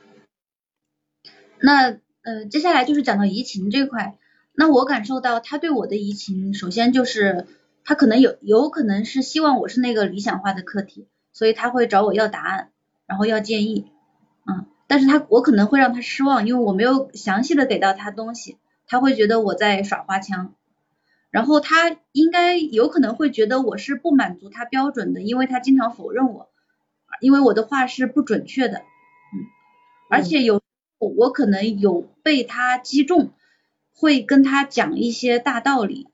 [SPEAKER 1] 那呃，接下来就是讲到移情这块。那我感受到他对我的移情，首先就是他可能有有可能是希望我是那个理想化的课题，所以他会找我要答案。然后要建议，嗯，但是他我可能会让他失望，因为我没有详细的给到他东西，他会觉得我在耍花枪，然后他应该有可能会觉得我是不满足他标准的，因为他经常否认我，因为我的话是不准确的，嗯，而且有我可能有被他击中，会跟他讲一些大道理，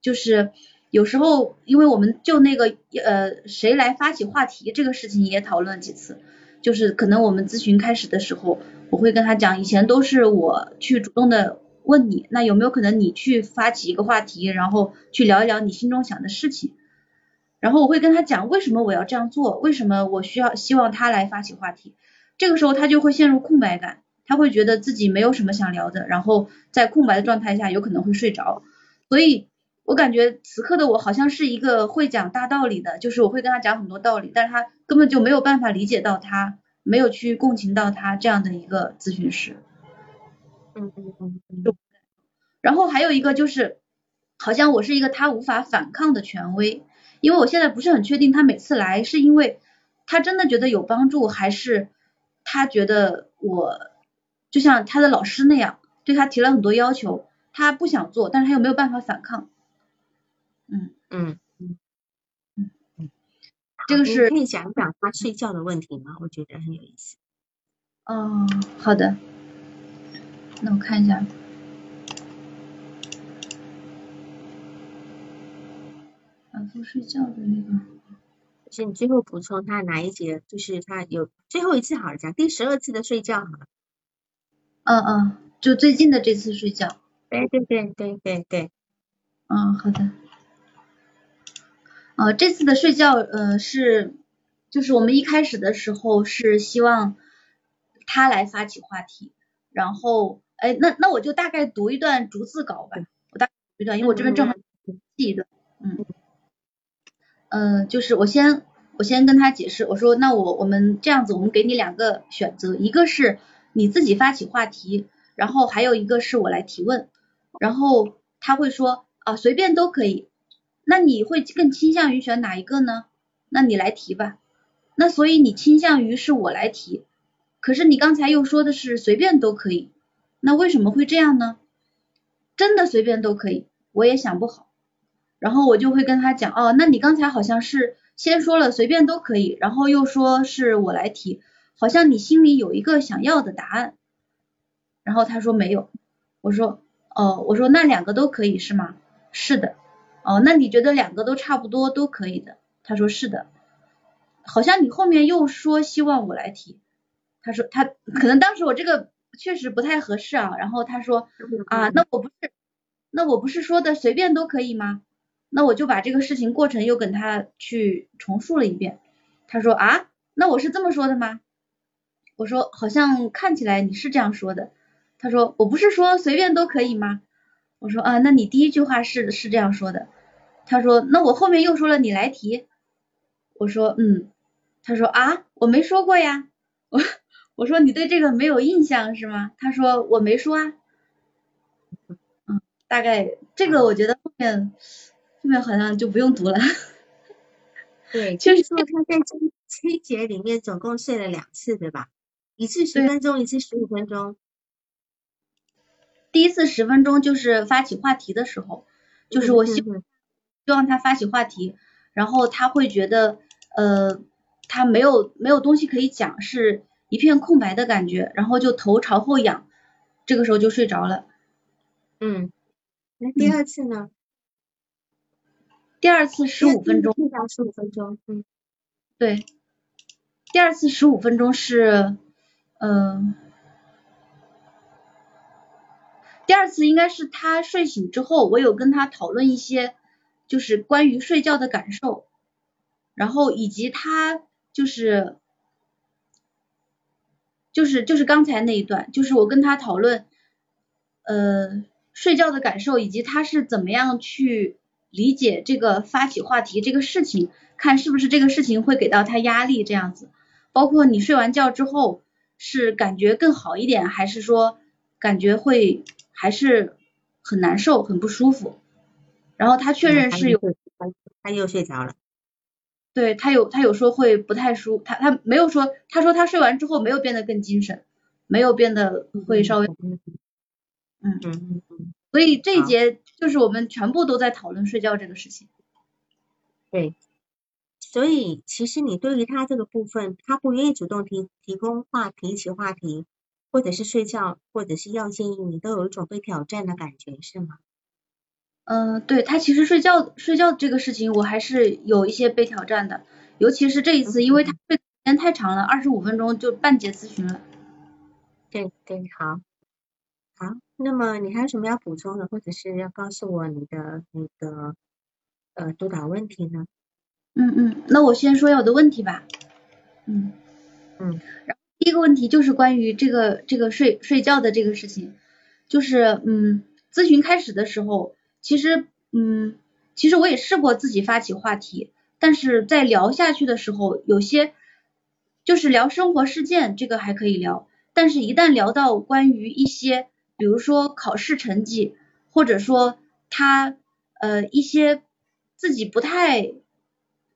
[SPEAKER 1] 就是有时候因为我们就那个呃谁来发起话题这个事情也讨论几次。就是可能我们咨询开始的时候，我会跟他讲，以前都是我去主动的问你，那有没有可能你去发起一个话题，然后去聊一聊你心中想的事情，然后我会跟他讲为什么我要这样做，为什么我需要希望他来发起话题，这个时候他就会陷入空白感，他会觉得自己没有什么想聊的，然后在空白的状态下有可能会睡着，所以。我感觉此刻的我好像是一个会讲大道理的，就是我会跟他讲很多道理，但是他根本就没有办法理解到他没有去共情到他这样的一个咨询师。
[SPEAKER 2] 嗯嗯嗯嗯。
[SPEAKER 1] 然后还有一个就是，好像我是一个他无法反抗的权威，因为我现在不是很确定他每次来是因为他真的觉得有帮助，还是他觉得我就像他的老师那样对他提了很多要求，他不想做，但是他又没有办法反抗。
[SPEAKER 2] 嗯嗯嗯
[SPEAKER 1] 嗯嗯，这个是
[SPEAKER 2] 可以讲讲他睡觉的问题吗？我觉得很有意思。
[SPEAKER 1] 哦，好的，那我看一下。反复睡觉的那个，
[SPEAKER 2] 就是你最后补充他哪一节？就是他有最后一次好了，讲第十二次的睡觉好了。
[SPEAKER 1] 嗯嗯，就最近的这次睡觉。
[SPEAKER 2] 对对对对对对。
[SPEAKER 1] 嗯，好的。呃，这次的睡觉呃是，就是我们一开始的时候是希望他来发起话题，然后哎那那我就大概读一段逐字稿吧，我大读一段，因为我这边正好记一段，嗯。嗯，就是我先我先跟他解释，我说那我我们这样子，我们给你两个选择，一个是你自己发起话题，然后还有一个是我来提问，然后他会说啊随便都可以，那你会更倾向于选哪一个呢？那你来提吧。那所以你倾向于是我来提，可是你刚才又说的是随便都可以，那为什么会这样呢？真的随便都可以，我也想不好。然后我就会跟他讲，哦，那你刚才好像是先说了随便都可以，然后又说是我来提，好像你心里有一个想要的答案。然后他说没有，我说，哦，我说那两个都可以是吗？是的，哦，那你觉得两个都差不多都可以的？他说是的，好像你后面又说希望我来提，他说他可能当时我这个确实不太合适啊，然后他说啊，那我不是，那我不是说的随便都可以吗？那我就把这个事情过程又跟他去重述了一遍，他说啊，那我是这么说的吗？我说好像看起来你是这样说的。他说我不是说随便都可以吗？我说啊，那你第一句话是是这样说的。他说那我后面又说了你来提。我说嗯。他说啊，我没说过呀。我我说你对这个没有印象是吗？他说我没说啊。嗯，大概这个我觉得后面。后面好像就不用读了。
[SPEAKER 2] 对，就是说他在这这一节里面总共睡了两次，对吧？一次十分钟，一次十五分钟。
[SPEAKER 1] 第一次十分钟就是发起话题的时候，就是我希希望他发起话题，然后他会觉得呃他没有没有东西可以讲，是一片空白的感觉，然后就头朝后仰，这个时候就睡着了。
[SPEAKER 2] 嗯，那第二次呢？
[SPEAKER 1] 第二次十五分钟，
[SPEAKER 2] 十五分钟，嗯，
[SPEAKER 1] 对，第二次十五分钟是，嗯，第二次应该是他睡醒之后，我有跟他讨论一些，就是关于睡觉的感受，然后以及他就是，就是就是刚才那一段，就是我跟他讨论，呃，睡觉的感受以及他是怎么样去。理解这个发起话题这个事情，看是不是这个事情会给到他压力这样子，包括你睡完觉之后是感觉更好一点，还是说感觉会还是很难受很不舒服？然后他确认是有，
[SPEAKER 2] 他又睡着了。
[SPEAKER 1] 对他有他有说会不太舒，他他没有说，他说他睡完之后没有变得更精神，没有变得会稍微，嗯
[SPEAKER 2] 嗯嗯嗯。
[SPEAKER 1] 所以这一节就是我们全部都在讨论睡觉这个事情。
[SPEAKER 2] 对，所以其实你对于他这个部分，他不愿意主动提提供话提起话题，或者是睡觉，或者是要建议，你都有一种被挑战的感觉，是吗？
[SPEAKER 1] 嗯，对他其实睡觉睡觉这个事情，我还是有一些被挑战的，尤其是这一次，因为他睡时间太长了，二十五分钟就半节咨询了。
[SPEAKER 2] 对对，好。好，那么你还有什么要补充的，或者是要告诉我你的那个呃督导问题呢？
[SPEAKER 1] 嗯嗯，那我先说下我的问题吧。嗯
[SPEAKER 2] 嗯，
[SPEAKER 1] 然后第一个问题就是关于这个这个睡睡觉的这个事情，就是嗯，咨询开始的时候，其实嗯，其实我也试过自己发起话题，但是在聊下去的时候，有些。就是聊生活事件，这个还可以聊，但是一旦聊到关于一些，比如说考试成绩，或者说他呃一些自己不太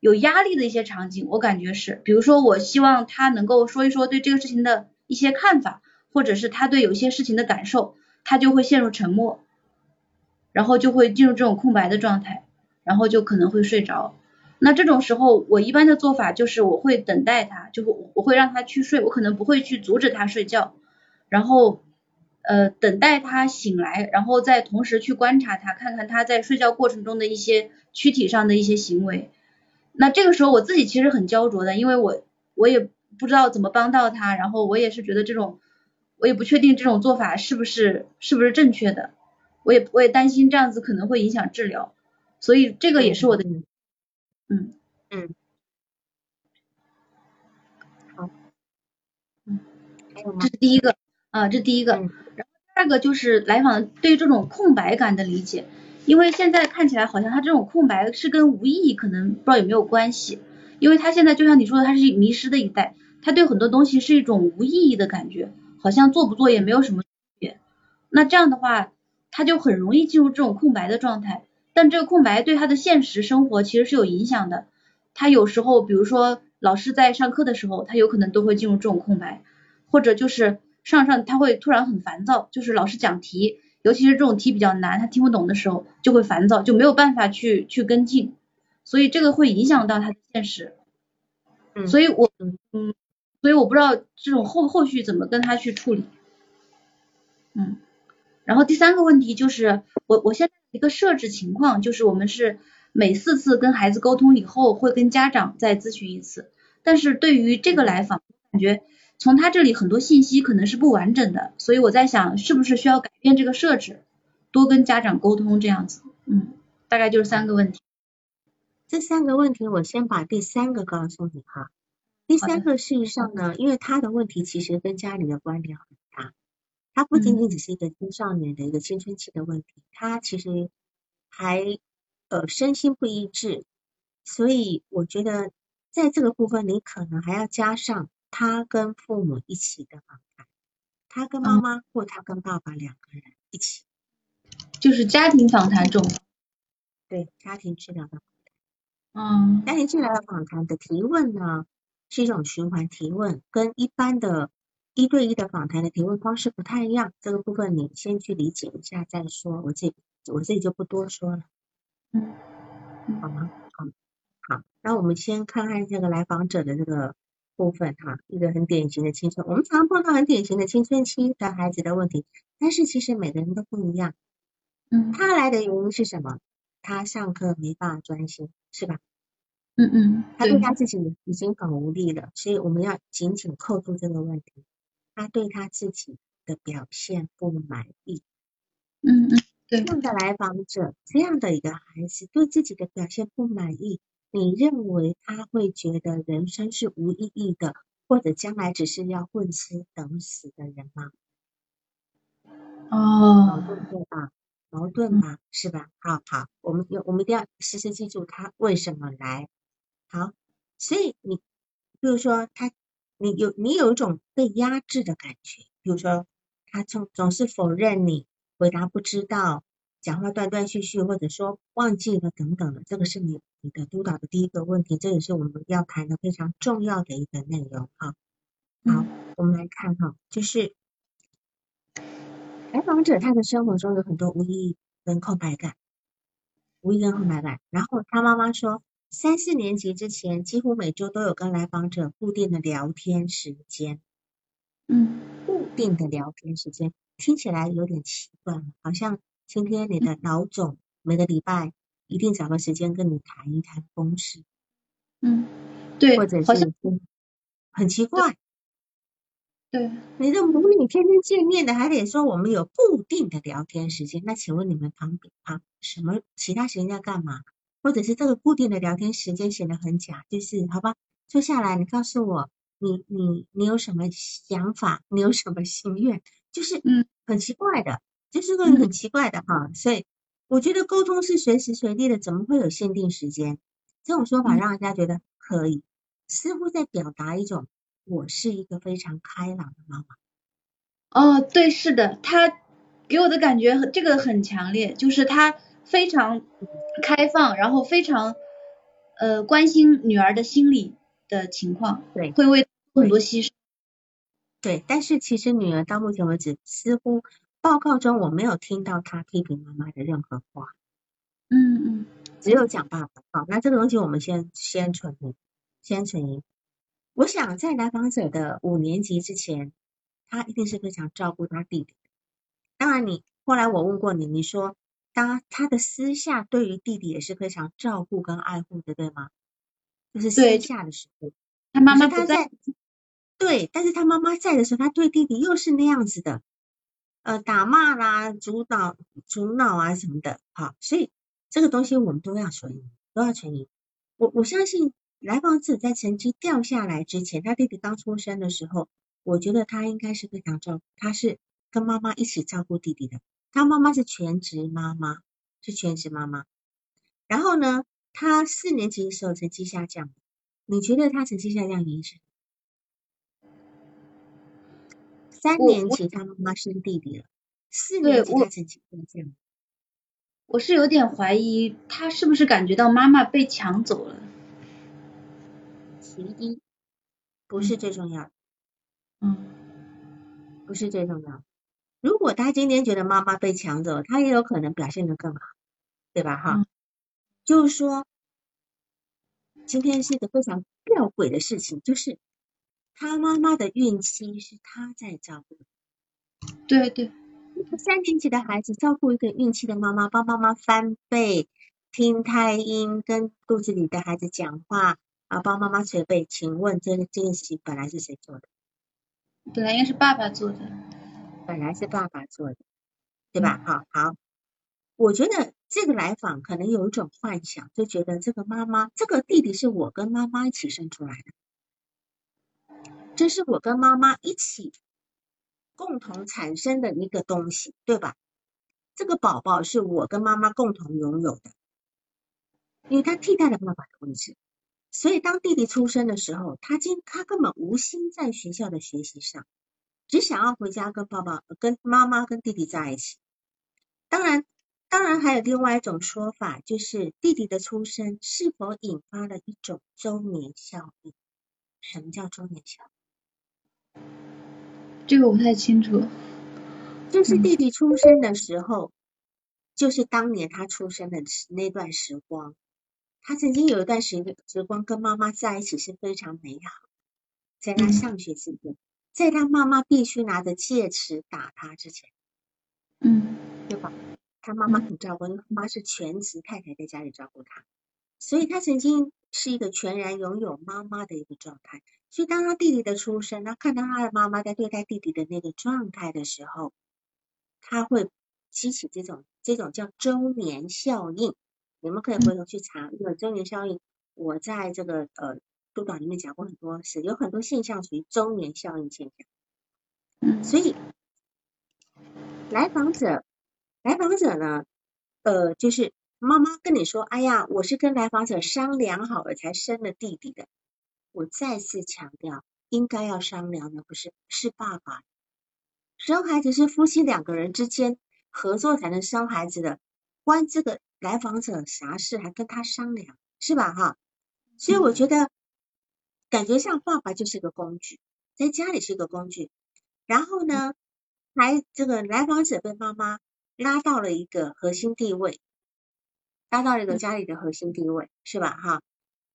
[SPEAKER 1] 有压力的一些场景，我感觉是，比如说我希望他能够说一说对这个事情的一些看法，或者是他对有些事情的感受，他就会陷入沉默，然后就会进入这种空白的状态，然后就可能会睡着。那这种时候，我一般的做法就是我会等待他，就会我会让他去睡，我可能不会去阻止他睡觉，然后呃等待他醒来，然后再同时去观察他，看看他在睡觉过程中的一些躯体上的一些行为。那这个时候我自己其实很焦灼的，因为我我也不知道怎么帮到他，然后我也是觉得这种我也不确定这种做法是不是是不是正确的，我也我也担心这样子可能会影响治疗，所以这个也是我的。嗯嗯，
[SPEAKER 2] 好，嗯，
[SPEAKER 1] 这是第一个啊，这是第一个。然后第二个就是来访对这种空白感的理解，因为现在看起来好像他这种空白是跟无意义可能不知道有没有关系，因为他现在就像你说的，他是迷失的一代，他对很多东西是一种无意义的感觉，好像做不做也没有什么区别。那这样的话，他就很容易进入这种空白的状态。但这个空白对他的现实生活其实是有影响的。他有时候，比如说老师在上课的时候，他有可能都会进入这种空白，或者就是上上他会突然很烦躁，就是老师讲题，尤其是这种题比较难，他听不懂的时候就会烦躁，就没有办法去去跟进，所以这个会影响到他的现实。
[SPEAKER 2] 嗯，
[SPEAKER 1] 所以我嗯，所以我不知道这种后后续怎么跟他去处理。嗯，然后第三个问题就是我我现在。一个设置情况就是我们是每四次跟孩子沟通以后会跟家长再咨询一次，但是对于这个来访，感觉从他这里很多信息可能是不完整的，所以我在想是不是需要改变这个设置，多跟家长沟通这样子，嗯，大概就是三个问题。
[SPEAKER 2] 这三个问题我先把第三个告诉你哈，第三个事实上呢，因为他的问题其实跟家里的关联。它不仅仅只是一个青少年的一个青春期的问题，他其实还呃身心不一致，所以我觉得在这个部分你可能还要加上他跟父母一起的访谈，他跟妈妈或他跟爸爸两个人一起，
[SPEAKER 1] 就是家庭访谈中，
[SPEAKER 2] 对家庭治疗的，
[SPEAKER 1] 嗯，
[SPEAKER 2] 家庭治疗的访谈的提问呢是一种循环提问，跟一般的。一对一的访谈的提问方式不太一样，这个部分你先去理解一下再说，我这我这里就不多说了，
[SPEAKER 1] 嗯，
[SPEAKER 2] 好吗？好，好，那我们先看看这个来访者的这个部分哈，一个很典型的青春，我们常常碰到很典型的青春期的孩子的问题，但是其实每个人都不一样，
[SPEAKER 1] 嗯，
[SPEAKER 2] 他来的原因是什么？他上课没办法专心，是吧？
[SPEAKER 1] 嗯嗯，
[SPEAKER 2] 他对他自己已经很无力了，所以我们要紧紧扣住这个问题。他对他自己的表现不满意，
[SPEAKER 1] 嗯嗯，对。
[SPEAKER 2] 这样的来访者，这样的一个孩子对自己的表现不满意，你认为他会觉得人生是无意义的，或者将来只是要混吃等死的人吗？
[SPEAKER 1] 哦，
[SPEAKER 2] 矛盾对吧？矛盾嘛，是吧？好好，我们要我们一定要时时记住他为什么来。好，所以你，比如说他。你有你有一种被压制的感觉，比如说他总总是否认你，回答不知道，讲话断断续续，或者说忘记了等等的，这个是你你的督导的第一个问题，这也是我们要谈的非常重要的一个内容哈。好，我们来看哈，就是来访者他的生活中有很多无意义跟空白感，无意义跟空白感，然后他妈妈说。三四年级之前，几乎每周都有跟来访者固定的聊天时间。
[SPEAKER 1] 嗯，
[SPEAKER 2] 固定的聊天时间听起来有点奇怪，好像今天你的老总每个礼拜一定找个时间跟你谈一谈公事。
[SPEAKER 1] 嗯，对，
[SPEAKER 2] 或者是很奇怪。
[SPEAKER 1] 对，
[SPEAKER 2] 你的母女天天见面的，还得说我们有固定的聊天时间。那请问你们旁边旁什么其他时间在干嘛？或者是这个固定的聊天时间显得很假，就是好吧？坐下来，你告诉我，你你你有什么想法？你有什么心愿？就是
[SPEAKER 1] 嗯，
[SPEAKER 2] 很奇怪的，就是个很奇怪的哈。所以我觉得沟通是随时随地的，怎么会有限定时间？这种说法让人家觉得可以，似乎在表达一种我是一个非常开朗的妈妈。
[SPEAKER 1] 哦，对，是的，他给我的感觉这个很强烈，就是他非常开放，然后非常呃关心女儿的心理的情况，
[SPEAKER 2] 对，
[SPEAKER 1] 会为很多牺牲。
[SPEAKER 2] 对，但是其实女儿到目前为止，似乎报告中我没有听到她批评妈妈的任何话。
[SPEAKER 1] 嗯嗯，
[SPEAKER 2] 只有讲爸爸。好，那这个东西我们先先存疑，先存疑。我想在来访者的五年级之前。他一定是非常照顾他弟弟。当然，你后来我问过你，你说当他的私下对于弟弟也是非常照顾跟爱护的，对吗？就是私下的时候，
[SPEAKER 1] 他妈妈
[SPEAKER 2] 不在。对，但是他妈妈在的时候，他对弟弟又是那样子的，呃，打骂啦，主导、主脑啊什么的。好，所以这个东西我们都要存疑，都要存疑。我我相信来访者在成绩掉下来之前，他弟弟刚出生的时候。我觉得他应该是非常照，他是跟妈妈一起照顾弟弟的。他妈妈是全职妈妈，是全职妈妈。然后呢，他四年级的时候成绩下降，你觉得他成绩下降原因是？三年级他妈妈生弟弟了，四年级他成绩下降。
[SPEAKER 1] 我是有点怀疑，他是不是感觉到妈妈被抢走了？
[SPEAKER 2] 其一，不是最重要的。
[SPEAKER 1] 嗯，
[SPEAKER 2] 不是最重要。如果他今天觉得妈妈被抢走，他也有可能表现得更好，对吧？哈，就是说，今天是一个非常吊诡的事情，就是他妈妈的孕期是他在照顾。
[SPEAKER 1] 对对，
[SPEAKER 2] 三年级的孩子照顾一个孕期的妈妈，帮妈妈翻背、听胎音、跟肚子里的孩子讲话啊，帮妈妈捶背。请问这这件事情本来是谁做的？
[SPEAKER 1] 本来应该是爸爸做的，
[SPEAKER 2] 本来是爸爸做的，对吧？好好，我觉得这个来访可能有一种幻想，就觉得这个妈妈，这个弟弟是我跟妈妈一起生出来的，这是我跟妈妈一起共同产生的一个东西，对吧？这个宝宝是我跟妈妈共同拥有的，因为他替代了爸爸的位置。所以，当弟弟出生的时候，他今他根本无心在学校的学习上，只想要回家跟爸爸、跟妈妈、跟弟弟在一起。当然，当然还有另外一种说法，就是弟弟的出生是否引发了一种周年效应？什么叫周年效应？
[SPEAKER 1] 这个我不太清楚。
[SPEAKER 2] 就是弟弟出生的时候，就是当年他出生的那段时光。他曾经有一段时时光跟妈妈在一起是非常美好，在他上学期间，在他妈妈必须拿着戒尺打他之前，
[SPEAKER 1] 嗯，
[SPEAKER 2] 对吧？他妈妈很照顾，因为妈是全职太太在家里照顾他，所以他曾经是一个全然拥有妈妈的一个状态。所以当他弟弟的出生，他看到他的妈妈在对待弟弟的那个状态的时候，他会激起这种这种叫周年效应。你们可以回头去查，因为周年效应，我在这个呃督导里面讲过很多次，有很多现象属于中年效应现象。所以来访者，来访者呢，呃，就是妈妈跟你说，哎呀，我是跟来访者商量好了才生了弟弟的。我再次强调，应该要商量的不是是爸爸，生孩子是夫妻两个人之间合作才能生孩子的，关这个。来访者啥事还跟他商量，是吧？哈，所以我觉得感觉像爸爸就是个工具，在家里是个工具，然后呢，来这个来访者被妈妈拉到了一个核心地位，拉到了一个家里的核心地位，是吧？哈，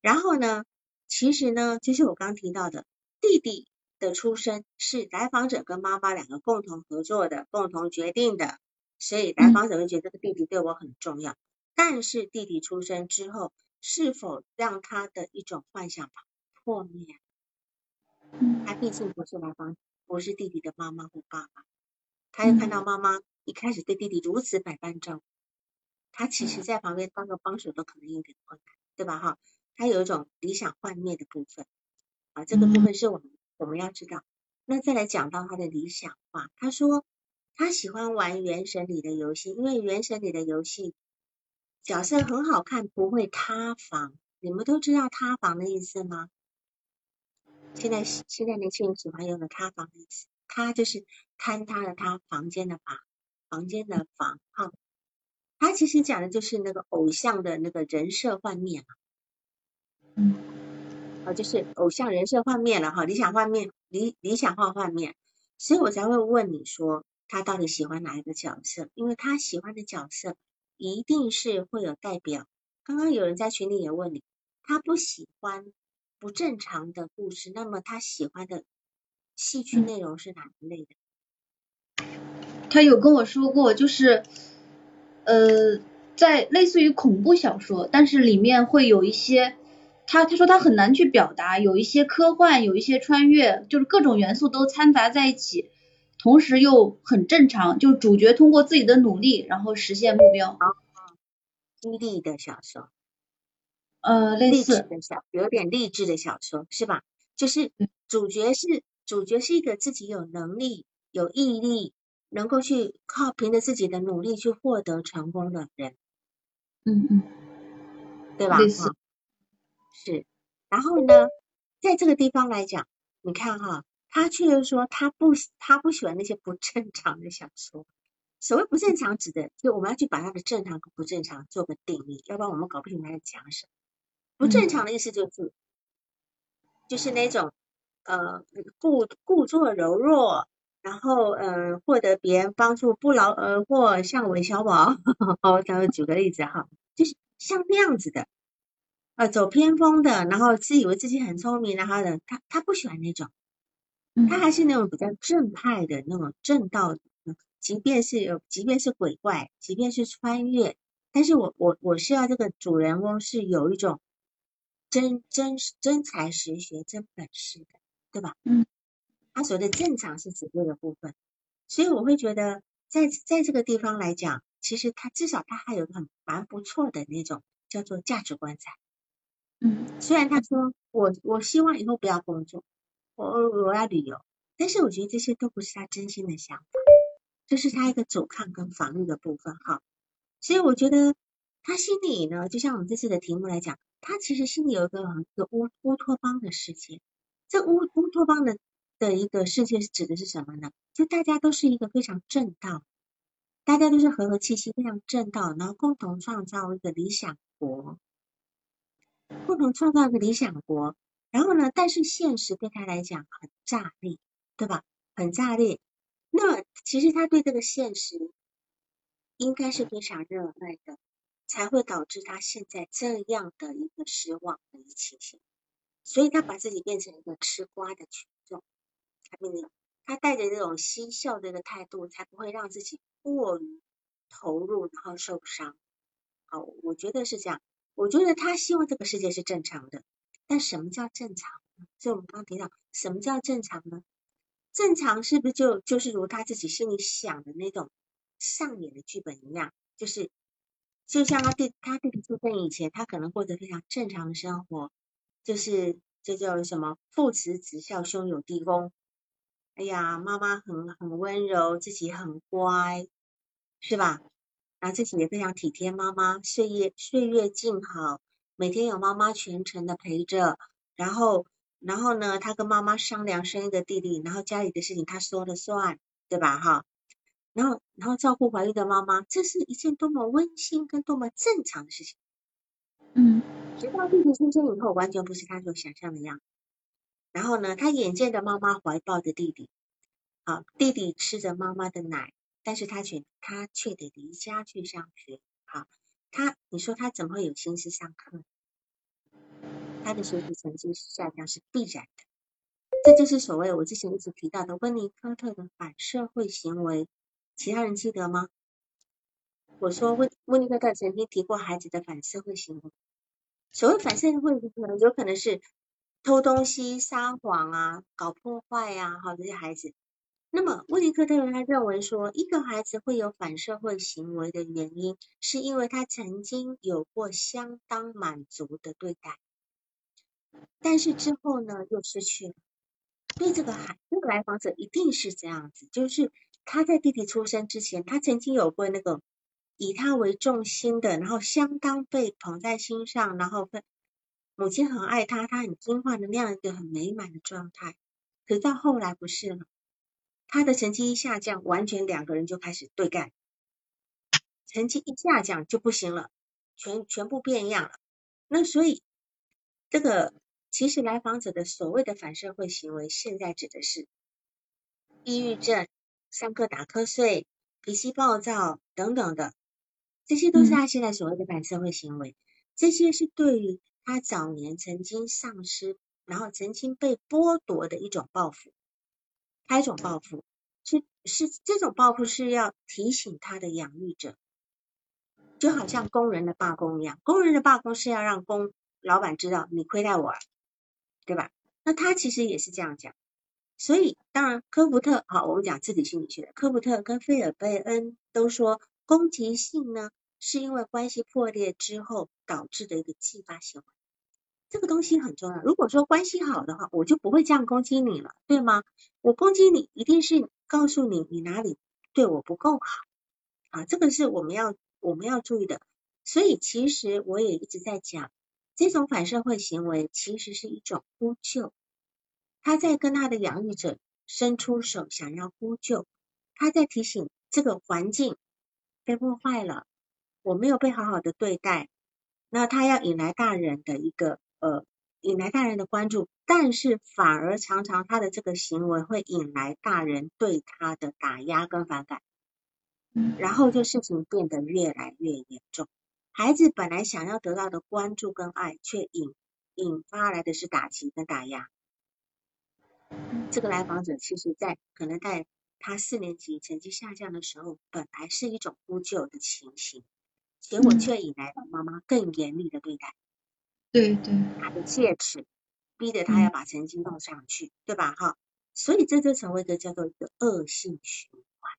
[SPEAKER 2] 然后呢，其实呢，就是我刚提到的，弟弟的出生是来访者跟妈妈两个共同合作的，共同决定的，所以来访者会觉得这个弟弟对我很重要。但是弟弟出生之后，是否让他的一种幻想破灭？他毕竟不是来帮，不是弟弟的妈妈或爸爸。他又看到妈妈一开始对弟弟如此百般照顾，他其实在旁边当个帮手都可能有点困难，对吧？哈，他有一种理想幻灭的部分啊，这个部分是我们我们要知道。那再来讲到他的理想化，他说他喜欢玩原神里的游戏，因为原神里的游戏。角色很好看，不会塌房。你们都知道塌房的意思吗？现在现在年轻人喜欢用的塌房的意思，塌就是坍塌的他，房间的房，房间的房哈。他其实讲的就是那个偶像的那个人设幻灭了，
[SPEAKER 1] 嗯，
[SPEAKER 2] 啊，就是偶像人设幻灭了哈，理想幻灭，理理想化幻灭，所以我才会问你说他到底喜欢哪一个角色？因为他喜欢的角色一定是会有代表。刚刚有人在群里也问你，他不喜欢不正常的故事，那么他喜欢的戏剧内容是哪一类的？
[SPEAKER 1] 他有跟我说过，就是。呃，在类似于恐怖小说，但是里面会有一些，他他说他很难去表达，有一些科幻，有一些穿越，就是各种元素都掺杂在一起，同时又很正常，就主角通过自己的努力，然后实现目标。
[SPEAKER 2] 激励的小说，
[SPEAKER 1] 呃，类似
[SPEAKER 2] 的小，有点励志的小说是吧？就是主角是主角是一个自己有能力、有毅力。能够去靠凭着自己的努力去获得成功的人，
[SPEAKER 1] 嗯嗯，
[SPEAKER 2] 对吧？是。然后呢，在这个地方来讲，你看哈，他却说他不他不喜欢那些不正常的小说。所谓不正常，指的就我们要去把他的正常和不正常做个定义，要不然我们搞不清他在讲什么。不正常的意思就是，就是那种呃故故作柔弱。然后，呃，获得别人帮助不劳而获，像韦小宝，哦咱们举个例子哈，就是像那样子的，呃，走偏锋的，然后自以为自己很聪明，然后呢，他他不喜欢那种，他还是那种比较正派的那种正道，即便是有，即便是鬼怪，即便是穿越，但是我我我是要这个主人公是有一种真真真才实学、真本事的，对吧？
[SPEAKER 1] 嗯。
[SPEAKER 2] 他所谓的正常是指这个部分，所以我会觉得，在在这个地方来讲，其实他至少他还有很蛮不错的那种叫做价值观在。
[SPEAKER 1] 嗯，
[SPEAKER 2] 虽然他说我我希望以后不要工作，我我要旅游，但是我觉得这些都不是他真心的想法，这是他一个阻抗跟防御的部分哈。所以我觉得他心里呢，就像我们这次的题目来讲，他其实心里有一个一个乌乌托邦的世界，这乌乌托邦的。的一个世界指的是什么呢？就大家都是一个非常正道，大家都是和和气气，非常正道，然后共同创造一个理想国，共同创造一个理想国。然后呢，但是现实对他来讲很炸裂，对吧？很炸裂。那其实他对这个现实应该是非常热爱的，才会导致他现在这样的一个失望的一个情形。所以他把自己变成一个吃瓜的群众。他带着这种嬉笑的一个态度，才不会让自己过于投入，然后受伤。好，我觉得是这样。我觉得他希望这个世界是正常的，但什么叫正常？所以我们刚刚提到，什么叫正常呢？正常是不是就就是如他自己心里想的那种上演的剧本一样？就是就像他弟他弟弟出生以前，他可能过着非常正常的生活，就是这叫什么父慈子孝，兄友弟恭。哎呀，妈妈很很温柔，自己很乖，是吧？然后自己也非常体贴妈妈，岁月岁月静好，每天有妈妈全程的陪着。然后，然后呢，他跟妈妈商量生一个弟弟，然后家里的事情他说了算，对吧？哈，然后，然后照顾怀孕的妈妈，这是一件多么温馨跟多么正常的事情。
[SPEAKER 1] 嗯，
[SPEAKER 2] 直到弟弟出生以后，完全不是他所想象的样子。然后呢，他眼见着妈妈怀抱着弟弟，啊，弟弟吃着妈妈的奶，但是他却他却得离家去上学，好，他你说他怎么会有心思上课？他的学习成绩下降是必然的，这就是所谓我之前一直提到的温尼科特的反社会行为，其他人记得吗？我说温温尼科特曾经提过孩子的反社会行为，所谓反社会行为，有可能是。偷东西、撒谎啊，搞破坏呀，好，这些孩子。那么，温尼科特他认为说，一个孩子会有反社会行为的原因，是因为他曾经有过相当满足的对待，但是之后呢，又失去了。对这个孩，这个来访者一定是这样子，就是他在弟弟出生之前，他曾经有过那个以他为重心的，然后相当被捧在心上，然后被。母亲很爱他，他很听话的那样一个很美满的状态。可到后来不是了，他的成绩一下降，完全两个人就开始对干，成绩一下降就不行了，全全部变样了。那所以这个其实来访者的所谓的反社会行为，现在指的是抑郁症、上课打瞌睡、脾气暴躁等等的。这些都是他现在所谓的反社会行为，这些是对于他早年曾经丧失，然后曾经被剥夺的一种报复，他一种报复是是这种报复是要提醒他的养育者，就好像工人的罢工一样，工人的罢工是要让工老板知道你亏待我了，对吧？那他其实也是这样讲，所以当然科福特好，我们讲自体心理学科福特跟菲尔贝恩都说攻击性呢。是因为关系破裂之后导致的一个继发行为，这个东西很重要。如果说关系好的话，我就不会这样攻击你了，对吗？我攻击你一定是告诉你你哪里对我不够好啊，这个是我们要我们要注意的。所以其实我也一直在讲，这种反社会行为其实是一种呼救，他在跟他的养育者伸出手想要呼救，他在提醒这个环境被破坏了。我没有被好好的对待，那他要引来大人的一个呃，引来大人的关注，但是反而常常他的这个行为会引来大人对他的打压跟反感，然后就事情变得越来越严重。孩子本来想要得到的关注跟爱，却引引发来的是打击跟打压。这个来访者其实在可能在他四年级成绩下降的时候，本来是一种呼救的情形。结果却引来妈妈更严厉的对待，
[SPEAKER 1] 对对，
[SPEAKER 2] 他的戒尺，逼着他要把成绩弄上去，对吧？哈，所以这就成为一个叫做一个恶性循环，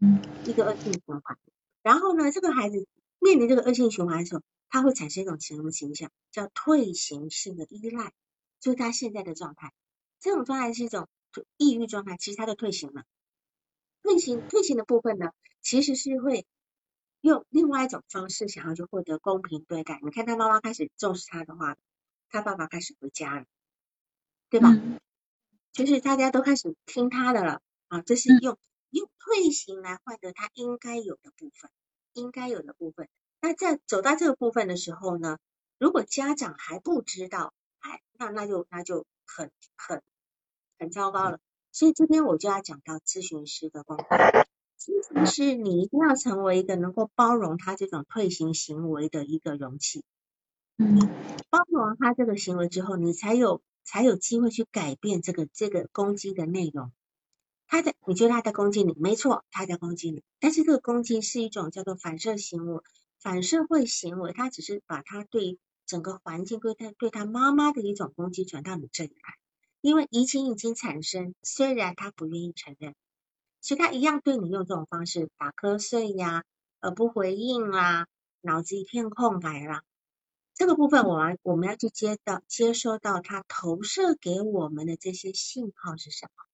[SPEAKER 1] 嗯，
[SPEAKER 2] 一个恶性循环。然后呢，这个孩子面临这个恶性循环的时候，他会产生一种什么形象？叫退行性的依赖，就是他现在的状态。这种状态是一种抑郁状态，其实他就退行了。退行退行的部分呢，其实是会。用另外一种方式想要去获得公平对待，你看他妈妈开始重视他的话，他爸爸开始回家了，对吧？就是大家都开始听他的了啊，这是用用退行来换得他应该有的部分，应该有的部分。那在走到这个部分的时候呢，如果家长还不知道，哎，那那就那就很很很糟糕了。所以这边我就要讲到咨询师的功课。咨询师你一定要成为一个能够包容他这种退行行为的一个容器，
[SPEAKER 1] 嗯，
[SPEAKER 2] 包容他这个行为之后，你才有才有机会去改变这个这个攻击的内容。他在你觉得他在攻击你，没错，他在攻击你，但是这个攻击是一种叫做反射行为、反社会行为，他只是把他对整个环境、对他对他妈妈的一种攻击转到你这里来，因为移情已经产生，虽然他不愿意承认。所以他一样对你用这种方式打瞌睡呀，而不回应啦，脑子一片空白啦。这个部分我们我们要去接到接收到他投射给我们的这些信号是什么？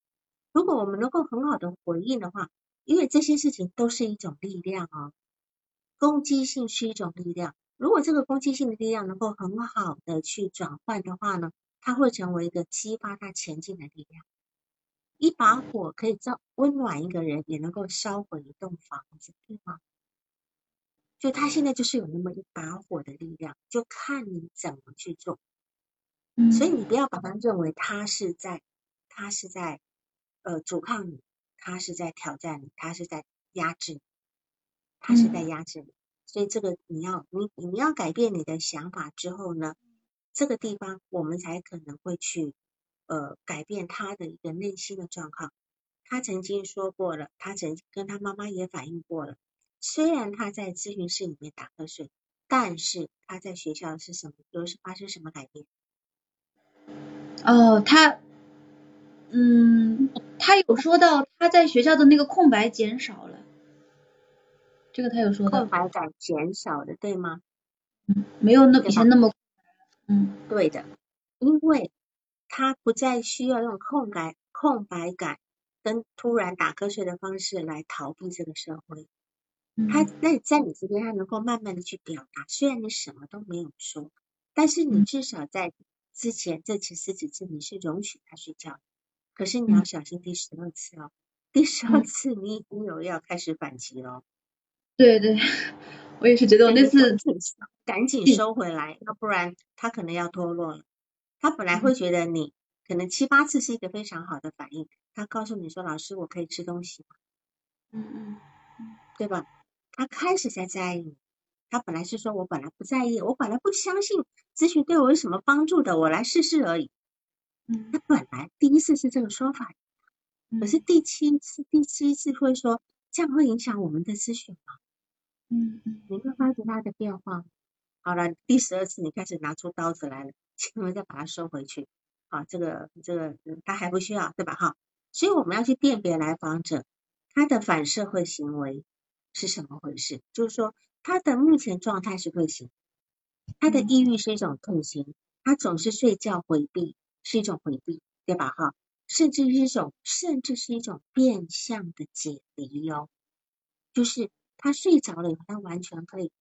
[SPEAKER 2] 如果我们能够很好的回应的话，因为这些事情都是一种力量哦，攻击性是一种力量。如果这个攻击性的力量能够很好的去转换的话呢，它会成为一个激发他前进的力量。一把火可以照温暖一个人，也能够烧毁一栋房子，对吗？就他现在就是有那么一把火的力量，就看你怎么去做。所以你不要把他认为他是在，他是在呃阻抗你，他是在挑战你，他是在压制你，他是在压制你。所以这个你要你你要改变你的想法之后呢，这个地方我们才可能会去。呃，改变他的一个内心的状况。他曾经说过了，他曾跟他妈妈也反映过了。虽然他在咨询室里面打瞌睡，但是他在学校是什么？又是发生什么改变？
[SPEAKER 1] 哦，他，嗯，他有说到他在学校的那个空白减少了，这个他有说到。
[SPEAKER 2] 空白感减少的，对吗？
[SPEAKER 1] 嗯，没有那以前那么，嗯，
[SPEAKER 2] 对的，因为。他不再需要用空白空白感跟突然打瞌睡的方式来逃避这个社会。他那在你这边，他能够慢慢的去表达，虽然你什么都没有说，但是你至少在之前这次十几次你是容许他睡觉，可是你要小心第十二次哦，第十二次你已经有要开始反击了。
[SPEAKER 1] 对对，我也是觉得我那次
[SPEAKER 2] 赶紧收回来，要不然他可能要脱落了。他本来会觉得你可能七八次是一个非常好的反应，他告诉你说：“老师，我可以吃东西吗？”
[SPEAKER 1] 嗯嗯嗯，
[SPEAKER 2] 对吧？他开始在在意。他本来是说我本来不在意，我本来不相信咨询对我有什么帮助的，我来试试而已。
[SPEAKER 1] 嗯，
[SPEAKER 2] 他本来第一次是这个说法，可是第七次、第七次会说这样会影响我们的咨询吗？
[SPEAKER 1] 嗯嗯，
[SPEAKER 2] 你会发觉他的变化。好了，第十二次你开始拿出刀子来了，千万再把它收回去。啊，这个这个他还不需要，对吧？哈，所以我们要去辨别来访者他的反社会行为是什么回事，就是说。他的目前状态是退行，他的抑郁是一种退行，他总是睡觉回避是一种回避，对吧？哈，甚至是一种，甚至是一种变相的解离哦，就是他睡着了以后，他完全可以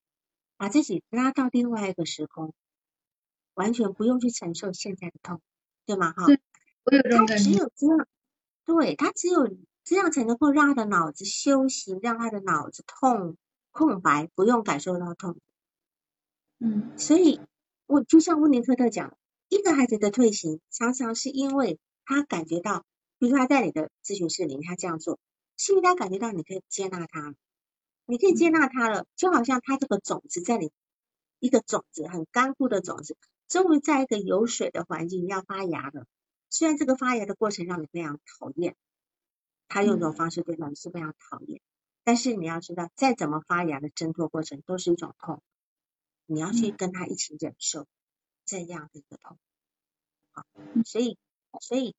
[SPEAKER 2] 把自己拉到另外一个时空，完全不用去承受现在的痛，对吗？哈，
[SPEAKER 1] 我有这种
[SPEAKER 2] 感觉。他只有这样，对他只有这样才能够让他的脑子休息，让他的脑子痛。空白，不用感受到痛。
[SPEAKER 1] 嗯，
[SPEAKER 2] 所以我就像温尼科特讲，一个孩子的退行，常常是因为他感觉到，比如说他在你的咨询室里，他这样做，是因为他感觉到你可以接纳他，你可以接纳他了，就好像他这个种子在你一个种子很干枯的种子，终于在一个有水的环境要发芽了。虽然这个发芽的过程让你非常讨厌，他用这种方式对你是非常讨厌。但是你要知道，再怎么发芽的挣脱过程都是一种痛，你要去跟他一起忍受这样的一个痛，好，所以所以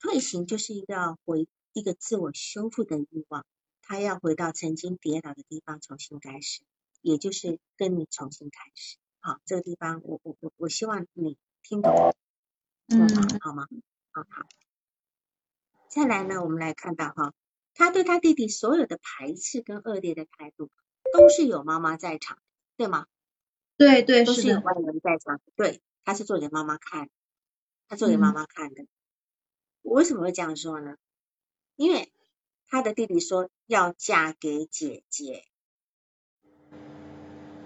[SPEAKER 2] 退行就是一个回一个自我修复的欲望，他要回到曾经跌倒的地方重新开始，也就是跟你重新开始，好，这个地方我我我我希望你听懂，
[SPEAKER 1] 嗯，
[SPEAKER 2] 好吗？好好，再来呢，我们来看到哈。他对他弟弟所有的排斥跟恶劣的态度，都是有妈妈在场，对吗？
[SPEAKER 1] 对对，
[SPEAKER 2] 都是有外人在场。对，他是做给妈妈看，他做给妈妈看的。我为什么会这样说呢？因为他的弟弟说要嫁给姐姐，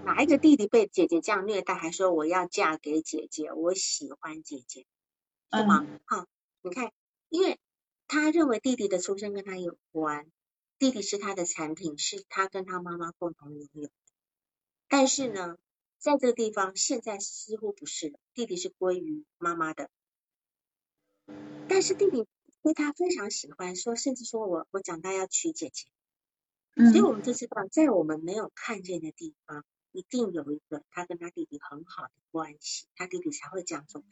[SPEAKER 2] 哪一个弟弟被姐姐这样虐待，还说我要嫁给姐姐，我喜欢姐姐，是吗？好，你看，因为。他认为弟弟的出生跟他有关，弟弟是他的产品，是他跟他妈妈共同拥有。但是呢，在这个地方现在似乎不是了，弟弟是归于妈妈的。但是弟弟对他非常喜欢，说甚至说我我长大要娶姐姐。所以我们就知道，在我们没有看见的地方，一定有一个他跟他弟弟很好的关系，他弟弟才会这样做，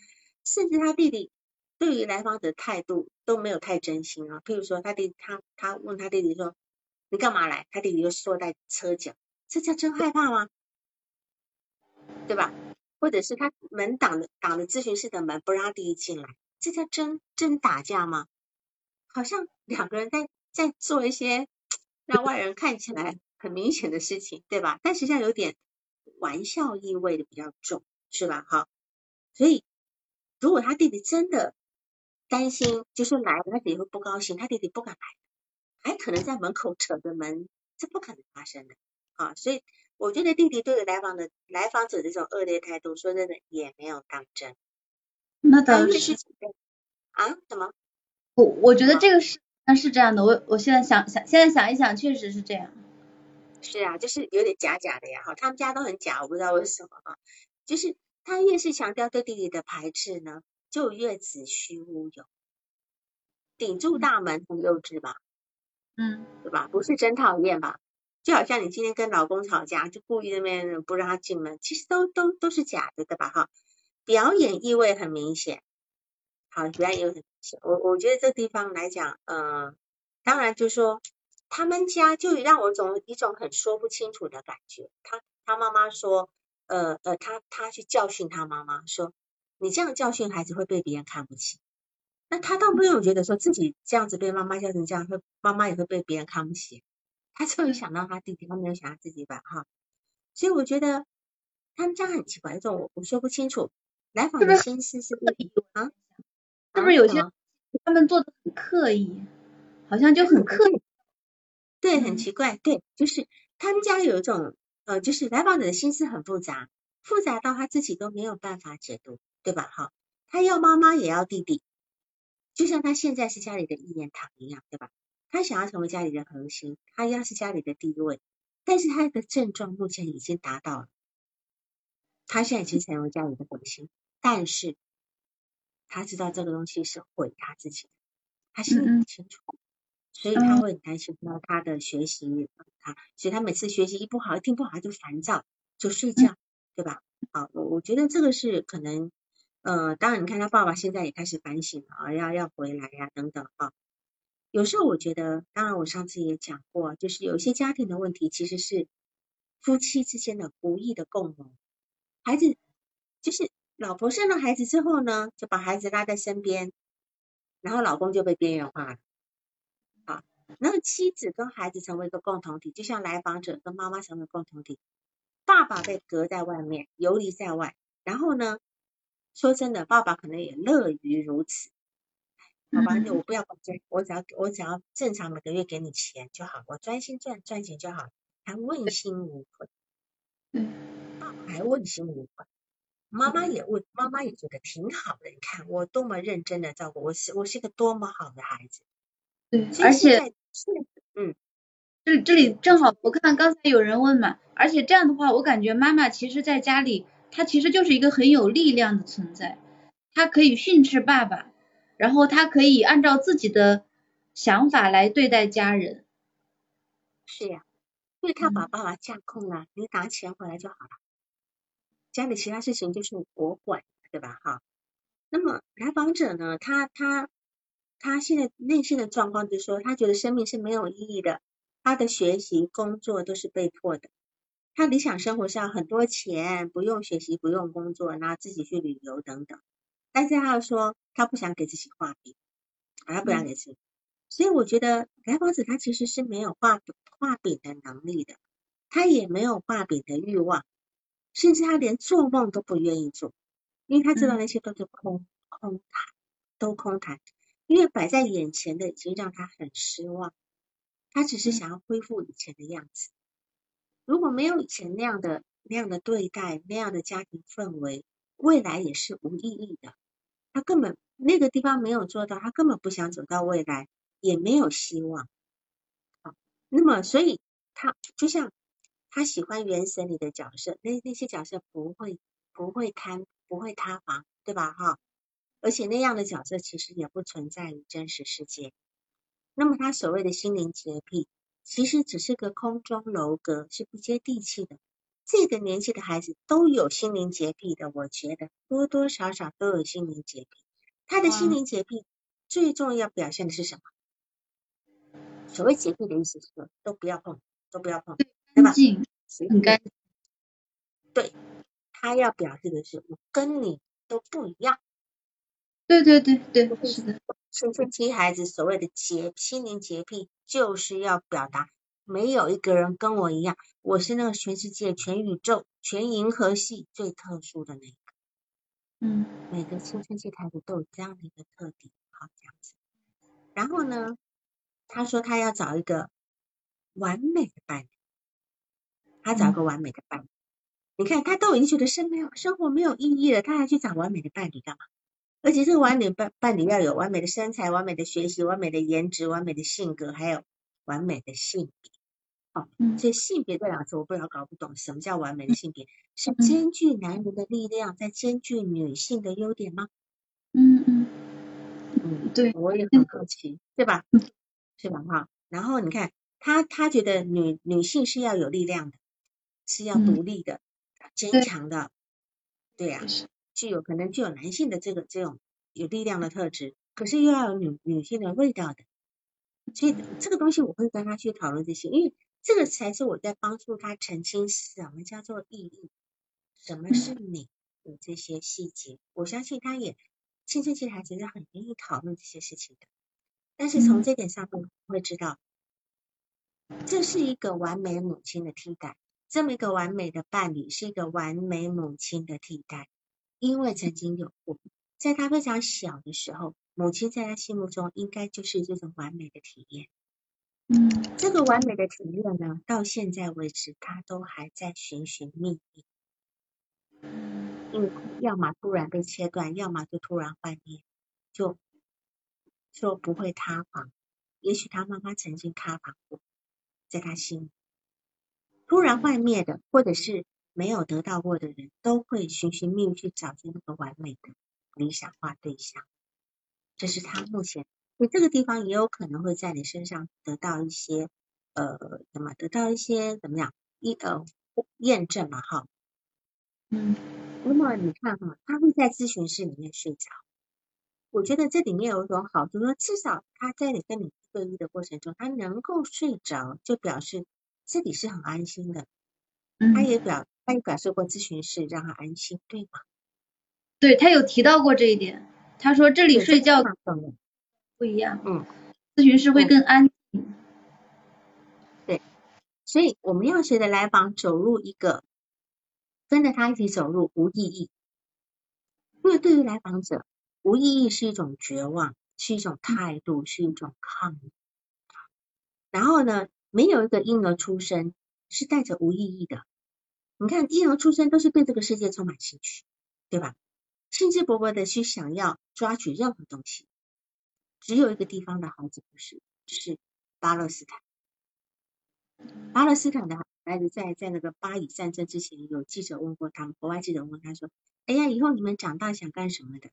[SPEAKER 2] 甚至他弟弟。对于来访者态度都没有太真心啊。譬如说，他弟他他问他弟弟说：“你干嘛来？”他弟弟就缩在车角，这叫真害怕吗？对吧？或者是他门挡着挡着咨询室的门，不让弟弟进来，这叫真真打架吗？好像两个人在在做一些让外人看起来很明显的事情，对吧？但实际上有点玩笑意味的比较重，是吧？哈，所以如果他弟弟真的。担心，就说来了，他弟弟会不高兴，他弟弟不敢来，还可能在门口扯着门，这不可能发生的啊！所以我觉得弟弟对来访的来访者这种恶劣态度，说真的也没有当真。
[SPEAKER 1] 那倒是
[SPEAKER 2] 啊？什么？
[SPEAKER 1] 我我觉得这个是那是这样的，我我现在想想，现在想一想，确实是这样。
[SPEAKER 2] 是啊，就是有点假假的呀，哈，他们家都很假，我不知道为什么啊。就是他越是强调对弟弟的排斥呢。就越子虚乌有，顶住大门很幼稚吧？
[SPEAKER 1] 嗯，
[SPEAKER 2] 对吧？不是真讨厌吧？就好像你今天跟老公吵架，就故意那边不让他进门，其实都都都是假的，对吧？哈，表演意味很明显。好，表演意味很。我我觉得这地方来讲，嗯，当然就说他们家就让我总一种很说不清楚的感觉。他他妈妈说，呃呃，他他去教训他妈妈说。你这样教训孩子会被别人看不起，那他倒没有觉得说自己这样子被妈妈教成这样，会妈妈也会被别人看不起。他终于想到他弟弟，他没有想到自己吧？哈。所以我觉得他们家很奇怪，这种我我说不清楚。来访的心思是不是啊？
[SPEAKER 1] 是不是有些他们做的很刻意，好像就很刻意？
[SPEAKER 2] 对，很奇怪。对，就是他们家有一种呃，就是来访者的心思很复杂，复杂到他自己都没有办法解读，对吧？哈，他要妈妈也要弟弟，就像他现在是家里的一言堂一样，对吧？他想要成为家里的核心，他要是家里的第一位，但是他的症状目前已经达到了，他现在已经成为家里的核心。但是他知道这个东西是毁他自己的，他心里很清楚，所以他会很担心到他的学习，他所以他每次学习一不好，一听不好他就烦躁，就睡觉，对吧？好，我我觉得这个是可能，呃，当然你看他爸爸现在也开始反省了，要要回来呀等等啊。有时候我觉得，当然我上次也讲过，就是有些家庭的问题其实是夫妻之间的不义的共谋，孩子就是。老婆生了孩子之后呢，就把孩子拉在身边，然后老公就被边缘化了。啊，那妻子跟孩子成为一个共同体，就像来访者跟妈妈成为共同体，爸爸被隔在外面，游离在外。然后呢，说真的，爸爸可能也乐于如此。好吧，我不要管这，我只要我只要正常每个月给你钱就好，我专心赚赚钱就好，还问心无愧。
[SPEAKER 1] 嗯，
[SPEAKER 2] 爸爸还问心无愧。妈妈也问，妈妈也觉得挺好的。你看我多么认真的照顾，我是我是个多么好的孩子。
[SPEAKER 1] 对，而且
[SPEAKER 2] 嗯，
[SPEAKER 1] 这这里正好我看刚才有人问嘛，而且这样的话，我感觉妈妈其实在家里，她其实就是一个很有力量的存在，她可以训斥爸爸，然后她可以按照自己的想法来对待家人。
[SPEAKER 2] 是呀，因为她把爸爸架空了，你拿钱回来就好了。家里其他事情就是我管，对吧？哈，那么来访者呢？他他他现在内心的状况就是说，他觉得生命是没有意义的，他的学习、工作都是被迫的。他理想生活是要很多钱，不用学习，不用工作，然后自己去旅游等等。但是他说，他不想给自己画饼，他不想给自己。所以我觉得来访者他其实是没有画画饼的能力的，他也没有画饼的欲望。甚至他连做梦都不愿意做，因为他知道那些都是空空谈，都空谈。因为摆在眼前的已经让他很失望，他只是想要恢复以前的样子。如果没有以前那样的那样的对待，那样的家庭氛围，未来也是无意义的。他根本那个地方没有做到，他根本不想走到未来，也没有希望。好，那么所以他就像。他喜欢原神里的角色，那那些角色不会不会贪不会塌房，对吧？哈，而且那样的角色其实也不存在于真实世界。那么他所谓的心灵洁癖，其实只是个空中楼阁，是不接地气的。这个年纪的孩子都有心灵洁癖的，我觉得多多少少都有心灵洁癖。他的心灵洁癖最重要表现的是什么？所谓洁癖的意思是说，都不要碰，都不要碰。干净，
[SPEAKER 1] 很干净。
[SPEAKER 2] 对，他要表示的是，我跟你都不一样。
[SPEAKER 1] 对对对对，是的。
[SPEAKER 2] 青春期孩子所谓的洁心灵洁癖，就是要表达没有一个人跟我一样，我是那个全世界、全宇宙、全银河系最特殊的那个。
[SPEAKER 1] 嗯。
[SPEAKER 2] 每个青春期孩子都有这样的一个特点，好这样子。然后呢，他说他要找一个完美的伴侣。他找个完美的伴侣，你看他都已经觉得生没有生活没有意义了，他还去找完美的伴侣干嘛？而且这个完美伴伴侣要有完美的身材、完美的学习、完美的颜值、完美的性格，还有完美的性别。好，所以性别这两个字我不知道搞不懂，什么叫完美的性别？是兼具男人的力量，在兼具女性的优点吗？
[SPEAKER 1] 嗯嗯嗯，对，
[SPEAKER 2] 我也很好奇，对吧？是吧？哈，然后你看他他觉得女女性是要有力量的。是要独立的、坚强的，对呀，具有可能具有男性的这个这种有力量的特质，可是又要有女女性的味道的，所以这个东西我会跟他去讨论这些，因为这个才是我在帮助他澄清什么叫做意义，什么是美的这些细节。我相信他也青春期孩子是很愿意讨论这些事情的，但是从这点上面会知道，这是一个完美母亲的替代。这么一个完美的伴侣，是一个完美母亲的替代，因为曾经有过，在他非常小的时候，母亲在他心目中应该就是这种完美的体验。
[SPEAKER 1] 嗯，
[SPEAKER 2] 这个完美的体验呢，到现在为止，他都还在寻寻觅觅。因为要么突然被切断，要么就突然幻灭，就就不会塌房。也许他妈妈曾经塌房过，在他心里，突然幻灭的，或者是没有得到过的人，都会寻寻觅觅去找寻那个完美的理想化对象。这是他目前，所以这个地方也有可能会在你身上得到一些呃，怎么得到一些怎么样一呃验证嘛？哈，
[SPEAKER 1] 嗯。
[SPEAKER 2] 那么你看哈，他会在咨询室里面睡着。我觉得这里面有一种好处，说至少他在你跟你对一的过程中，他能够睡着，就表示这里是很安心的。他也表他也表示过咨询室让他安心，对吗？
[SPEAKER 1] 对他有提到过这一点，他说这里睡觉不一样，
[SPEAKER 2] 嗯，
[SPEAKER 1] 咨询室会更安静。
[SPEAKER 2] 对，所以我们要学的来访走入一个。跟着他一起走入无意义，因为对于来访者，无意义是一种绝望，是一种态度，是一种抗议。然后呢，没有一个婴儿出生是带着无意义的。你看，婴儿出生都是对这个世界充满兴趣，对吧？兴致勃勃的去想要抓取任何东西。只有一个地方的孩子不是，就是巴勒斯坦。巴勒斯坦的。孩子在在那个巴以战争之前，有记者问过他们，国外记者问他说：“哎呀，以后你们长大想干什么的？”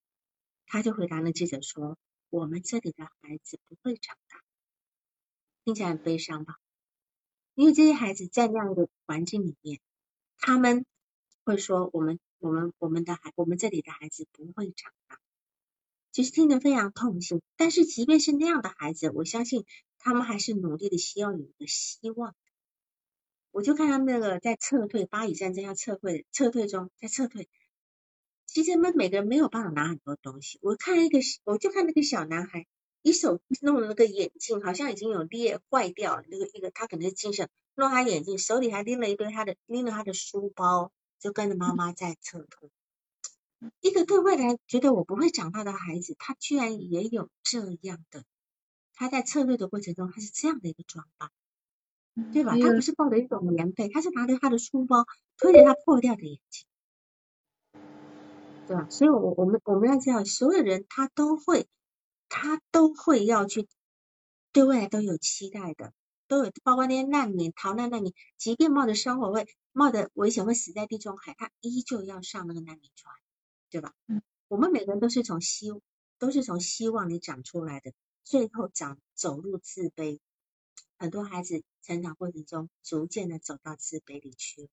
[SPEAKER 2] 他就回答那记者说：“我们这里的孩子不会长大。”听起来很悲伤吧？因为这些孩子在那样的环境里面，他们会说：“我们我们我们的孩，我们这里的孩子不会长大。”其实听得非常痛心。但是即便是那样的孩子，我相信他们还是努力的，希望有一个希望。我就看他们那个在撤退，巴以战争要撤退，撤退中在撤退。其实他们每个人没有办法拿很多东西。我看一个，我就看那个小男孩，一手弄了那个眼镜，好像已经有裂坏掉了。那个一个他可能是精神弄他眼镜，手里还拎了一堆他的拎了他的书包，就跟着妈妈在撤退。一个对未来觉得我不会长大的孩子，他居然也有这样的，他在策略的过程中，他是这样的一个装扮。对吧？他不是抱着一种棉被，他是拿着他的书包，推着他破掉的眼睛，对吧？所以，我我们我们要知道，所有人他都会，他都会要去对未来都有期待的，都有包括那些难民、逃难难民，即便冒着生活会冒着危险会死在地中海，他依旧要上那个难民船，对吧？嗯，我们每个人都是从希都是从希望里长出来的，最后长走入自卑。很多孩子成长过程中，逐渐的走到自卑里去了，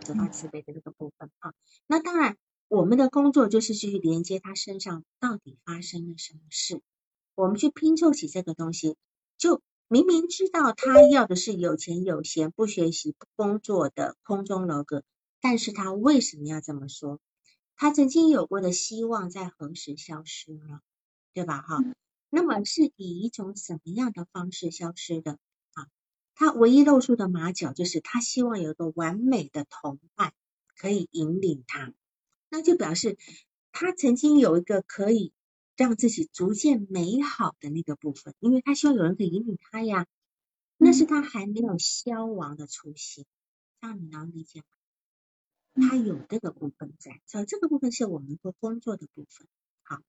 [SPEAKER 2] 走到自卑的这个部分啊。那当然，我们的工作就是去连接他身上到底发生了什么事，我们去拼凑起这个东西。就明明知道他要的是有钱有闲、不学习不工作的空中楼阁，但是他为什么要这么说？他曾经有过的希望在何时消失了？对吧？哈。那么是以一种什么样的方式消失的啊？他唯一露出的马脚就是他希望有一个完美的同伴可以引领他，那就表示他曾经有一个可以让自己逐渐美好的那个部分，因为他希望有人可以引领他呀。那是他还没有消亡的初心，这样你能理解吗？他有这个部分在，所以这个部分是我们做工作的部分。好。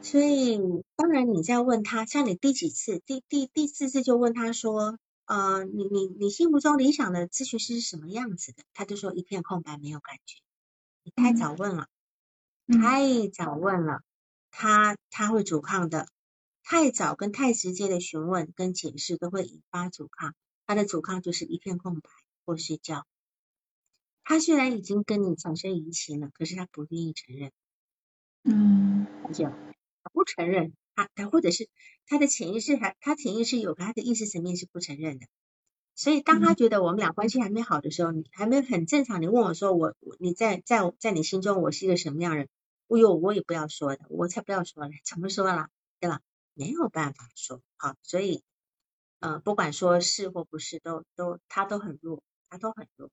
[SPEAKER 2] 所以，当然你在问他，像你第几次，第第第四次就问他说，呃，你你你心目中理想的咨询师是什么样子的？他就说一片空白，没有感觉。你太早问了，太早问了，他他会阻抗的。太早跟太直接的询问跟解释都会引发阻抗，他的阻抗就是一片空白或睡觉。他虽然已经跟你产生移情了，可是他不愿意承认。
[SPEAKER 1] 嗯，
[SPEAKER 2] 这样。不承认他，他或者是他的潜意识还，他潜意识有，他的意识层面是不承认的。所以当他觉得我们俩关系还没好的时候，你还没很正常，你问我说我，你在在在你心中我是一个什么样人？哎呦，我也不要说的，我才不要说呢，怎么说啦，对吧？没有办法说好，所以呃，不管说是或不是，都都他都很弱，他都很弱。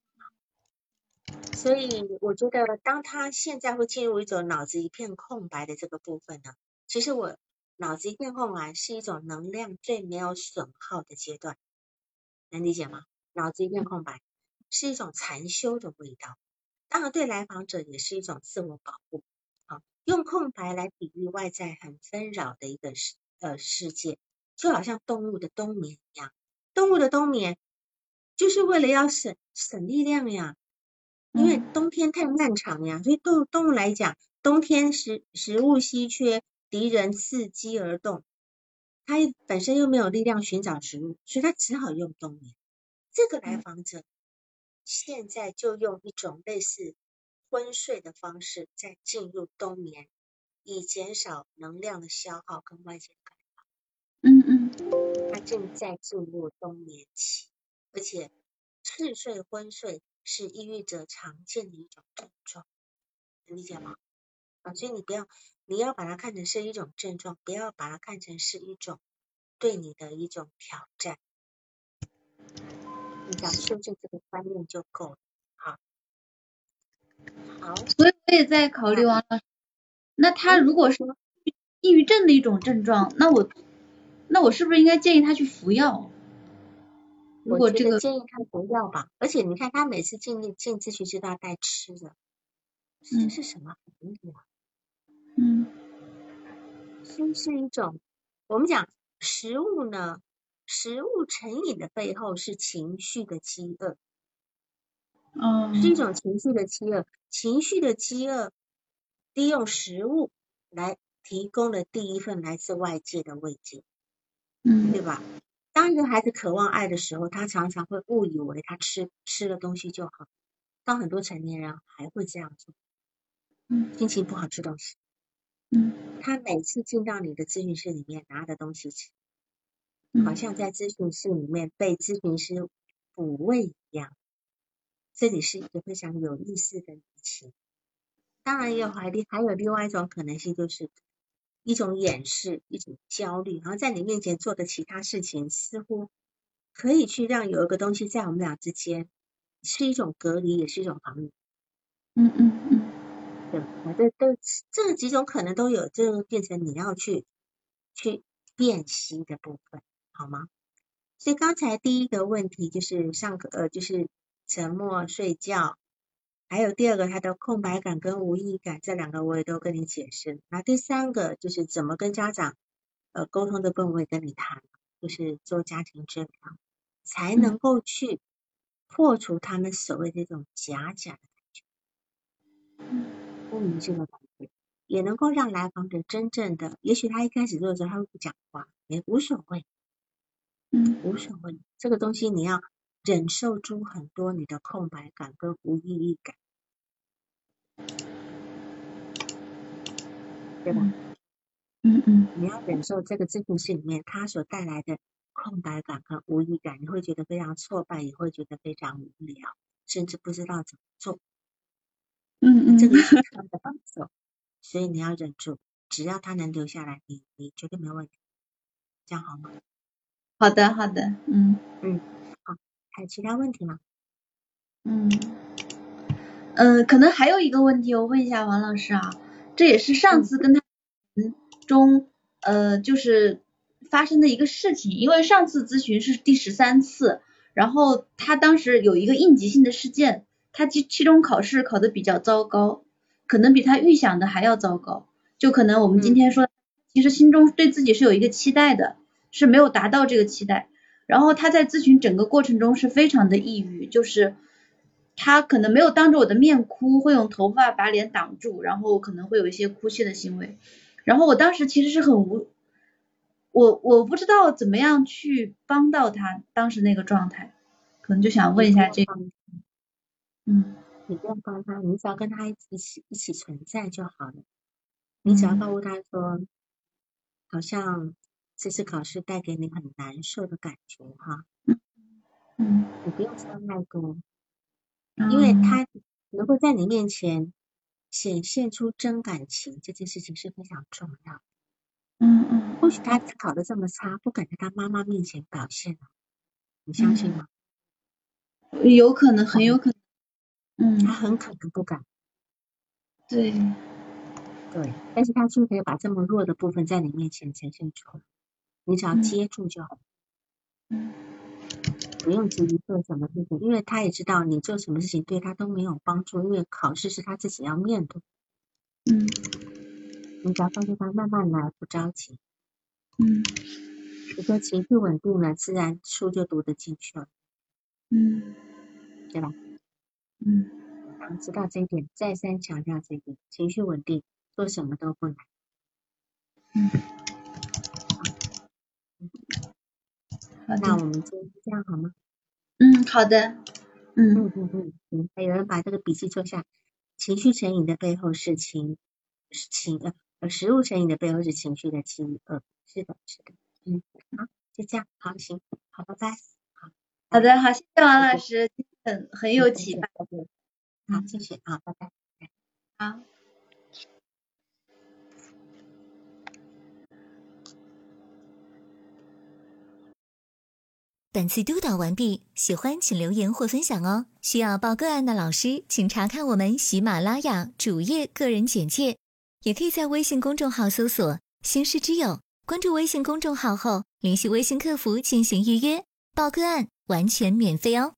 [SPEAKER 2] 所以我觉得，当他现在会进入一种脑子一片空白的这个部分呢，其实我脑子一片空白是一种能量最没有损耗的阶段，能理解吗？脑子一片空白是一种禅修的味道，当然对来访者也是一种自我保护。好，用空白来比喻外在很纷扰的一个世呃世界，就好像动物的冬眠一样，动物的冬眠就是为了要省省力量呀。因为冬天太漫长呀，所以动动物来讲，冬天食食物稀缺，敌人伺机而动，它本身又没有力量寻找食物，所以他只好用冬眠。这个来访者现在就用一种类似昏睡的方式在进入冬眠，以减少能量的消耗跟外界干扰。
[SPEAKER 1] 嗯嗯，
[SPEAKER 2] 他正在进入冬眠期，而且嗜睡昏睡。是抑郁者常见的一种症状，能理解吗？啊，所以你不要，你要把它看成是一种症状，不要把它看成是一种对你的一种挑战。你只要修正这个观念就够了。好，好。
[SPEAKER 1] 所以我也在考虑王老师，那他如果是抑郁症的一种症状，那我那我是不是应该建议他去服药？
[SPEAKER 2] 如果这个建议他服药吧，而且你看他每次进进咨询室都要带吃的，这是什么含义啊？
[SPEAKER 1] 嗯，
[SPEAKER 2] 是是一种我们讲食物呢，食物成瘾的背后是情绪的饥饿，
[SPEAKER 1] 嗯，
[SPEAKER 2] 是一种情绪的饥饿，情绪的饥饿利用食物来提供了第一份来自外界的慰藉，
[SPEAKER 1] 嗯，
[SPEAKER 2] 对吧？当一个孩子渴望爱的时候，他常常会误以为他吃吃了东西就好。当很多成年人还会这样做，
[SPEAKER 1] 嗯，
[SPEAKER 2] 心情不好吃东西，
[SPEAKER 1] 嗯，
[SPEAKER 2] 他每次进到你的咨询室里面拿的东西吃，好像在咨询室里面被咨询师抚慰一样。这里是一个非常有意思的情。当然也有还另还有另外一种可能性就是。一种掩饰，一种焦虑，然后在你面前做的其他事情，似乎可以去让有一个东西在我们俩之间是一种隔离，也是一种防御。
[SPEAKER 1] 嗯嗯嗯，
[SPEAKER 2] 对，这这这几种可能都有，这变成你要去去辨析的部分，好吗？所以刚才第一个问题就是上课呃，就是沉默睡觉。还有第二个，他的空白感跟无意义感，这两个我也都跟你解释。那第三个就是怎么跟家长呃沟通的部分，我也跟你谈，就是做家庭治疗，才能够去破除他们所谓的这种假假的感觉，不明性的感觉，也能够让来访者真正的，也许他一开始做的时候他会不讲话，也无所谓，
[SPEAKER 1] 嗯，
[SPEAKER 2] 无所谓，这个东西你要。忍受住很多你的空白感跟无意义感，对吧？
[SPEAKER 1] 嗯嗯，
[SPEAKER 2] 你要忍受这个咨询室里面它所带来的空白感和无意感，你会觉得非常挫败，也会觉得非常无聊，甚至不知道怎么做。
[SPEAKER 1] 嗯嗯，
[SPEAKER 2] 这个是他的感受，所以你要忍住，只要他能留下来，你你绝对没问题，这样好吗？
[SPEAKER 1] 好的好的，嗯
[SPEAKER 2] 嗯。好还有其他问题吗？
[SPEAKER 1] 嗯，呃，可能还有一个问题，我问一下王老师啊，这也是上次跟他嗯中呃就是发生的一个事情，因为上次咨询是第十三次，然后他当时有一个应急性的事件，他期期中考试考的比较糟糕，可能比他预想的还要糟糕，就可能我们今天说，其实心中对自己是有一个期待的，是没有达到这个期待。然后他在咨询整个过程中是非常的抑郁，就是他可能没有当着我的面哭，会用头发把脸挡住，然后可能会有一些哭泣的行为。然后我当时其实是很无，我我不知道怎么样去帮到他当时那个状态，可能就想问一下这个。嗯，
[SPEAKER 2] 你不用帮他，你只要跟他一起一起存在就好了。你只要告诉他说，好像。这次考试带给你很难受的感觉，哈，
[SPEAKER 1] 嗯，
[SPEAKER 2] 你不用说太多，因为他能够在你面前显现出真感情，这件事情是非常重要的，
[SPEAKER 1] 嗯嗯，
[SPEAKER 2] 或或许他考的这么差，不敢在他妈妈面前表现你相信吗？
[SPEAKER 1] 有可能，很有可能。嗯，
[SPEAKER 2] 他很可能不敢。
[SPEAKER 1] 对。
[SPEAKER 2] 对，但是他就可以把这么弱的部分在你面前呈现出来，你只要接住就好。
[SPEAKER 1] 嗯。
[SPEAKER 2] 不用急于做什么事情，因为他也知道你做什么事情对他都没有帮助，因为考试是他自己要面对。
[SPEAKER 1] 嗯。
[SPEAKER 2] 你只要告诉他慢慢来，不着急。
[SPEAKER 1] 嗯。
[SPEAKER 2] 你说情绪稳定了，自然书就读得进去了。
[SPEAKER 1] 嗯。
[SPEAKER 2] 对吧？
[SPEAKER 1] 嗯。
[SPEAKER 2] 知道这一点，再三强调这一点，情绪稳定，做什么都不难。
[SPEAKER 1] 嗯。
[SPEAKER 2] 好，那我们今天这样好吗？
[SPEAKER 1] 嗯，好的。
[SPEAKER 2] 嗯嗯嗯嗯，还有人把这个笔记做下。情绪成瘾的背后是情，是情呃，食物成瘾的背后是情绪的饥饿。是的，是的。嗯，好，就这样。好，行，好，拜拜。好，
[SPEAKER 1] 好的，好，谢谢王老师，很很有启发。
[SPEAKER 2] 好，谢谢啊，拜拜。
[SPEAKER 1] 好。
[SPEAKER 3] 本次督导完毕，喜欢请留言或分享哦。需要报个案的老师，请查看我们喜马拉雅主页个人简介，也可以在微信公众号搜索“星师之友”，关注微信公众号后联系微信客服进行预约报个案，完全免费哦。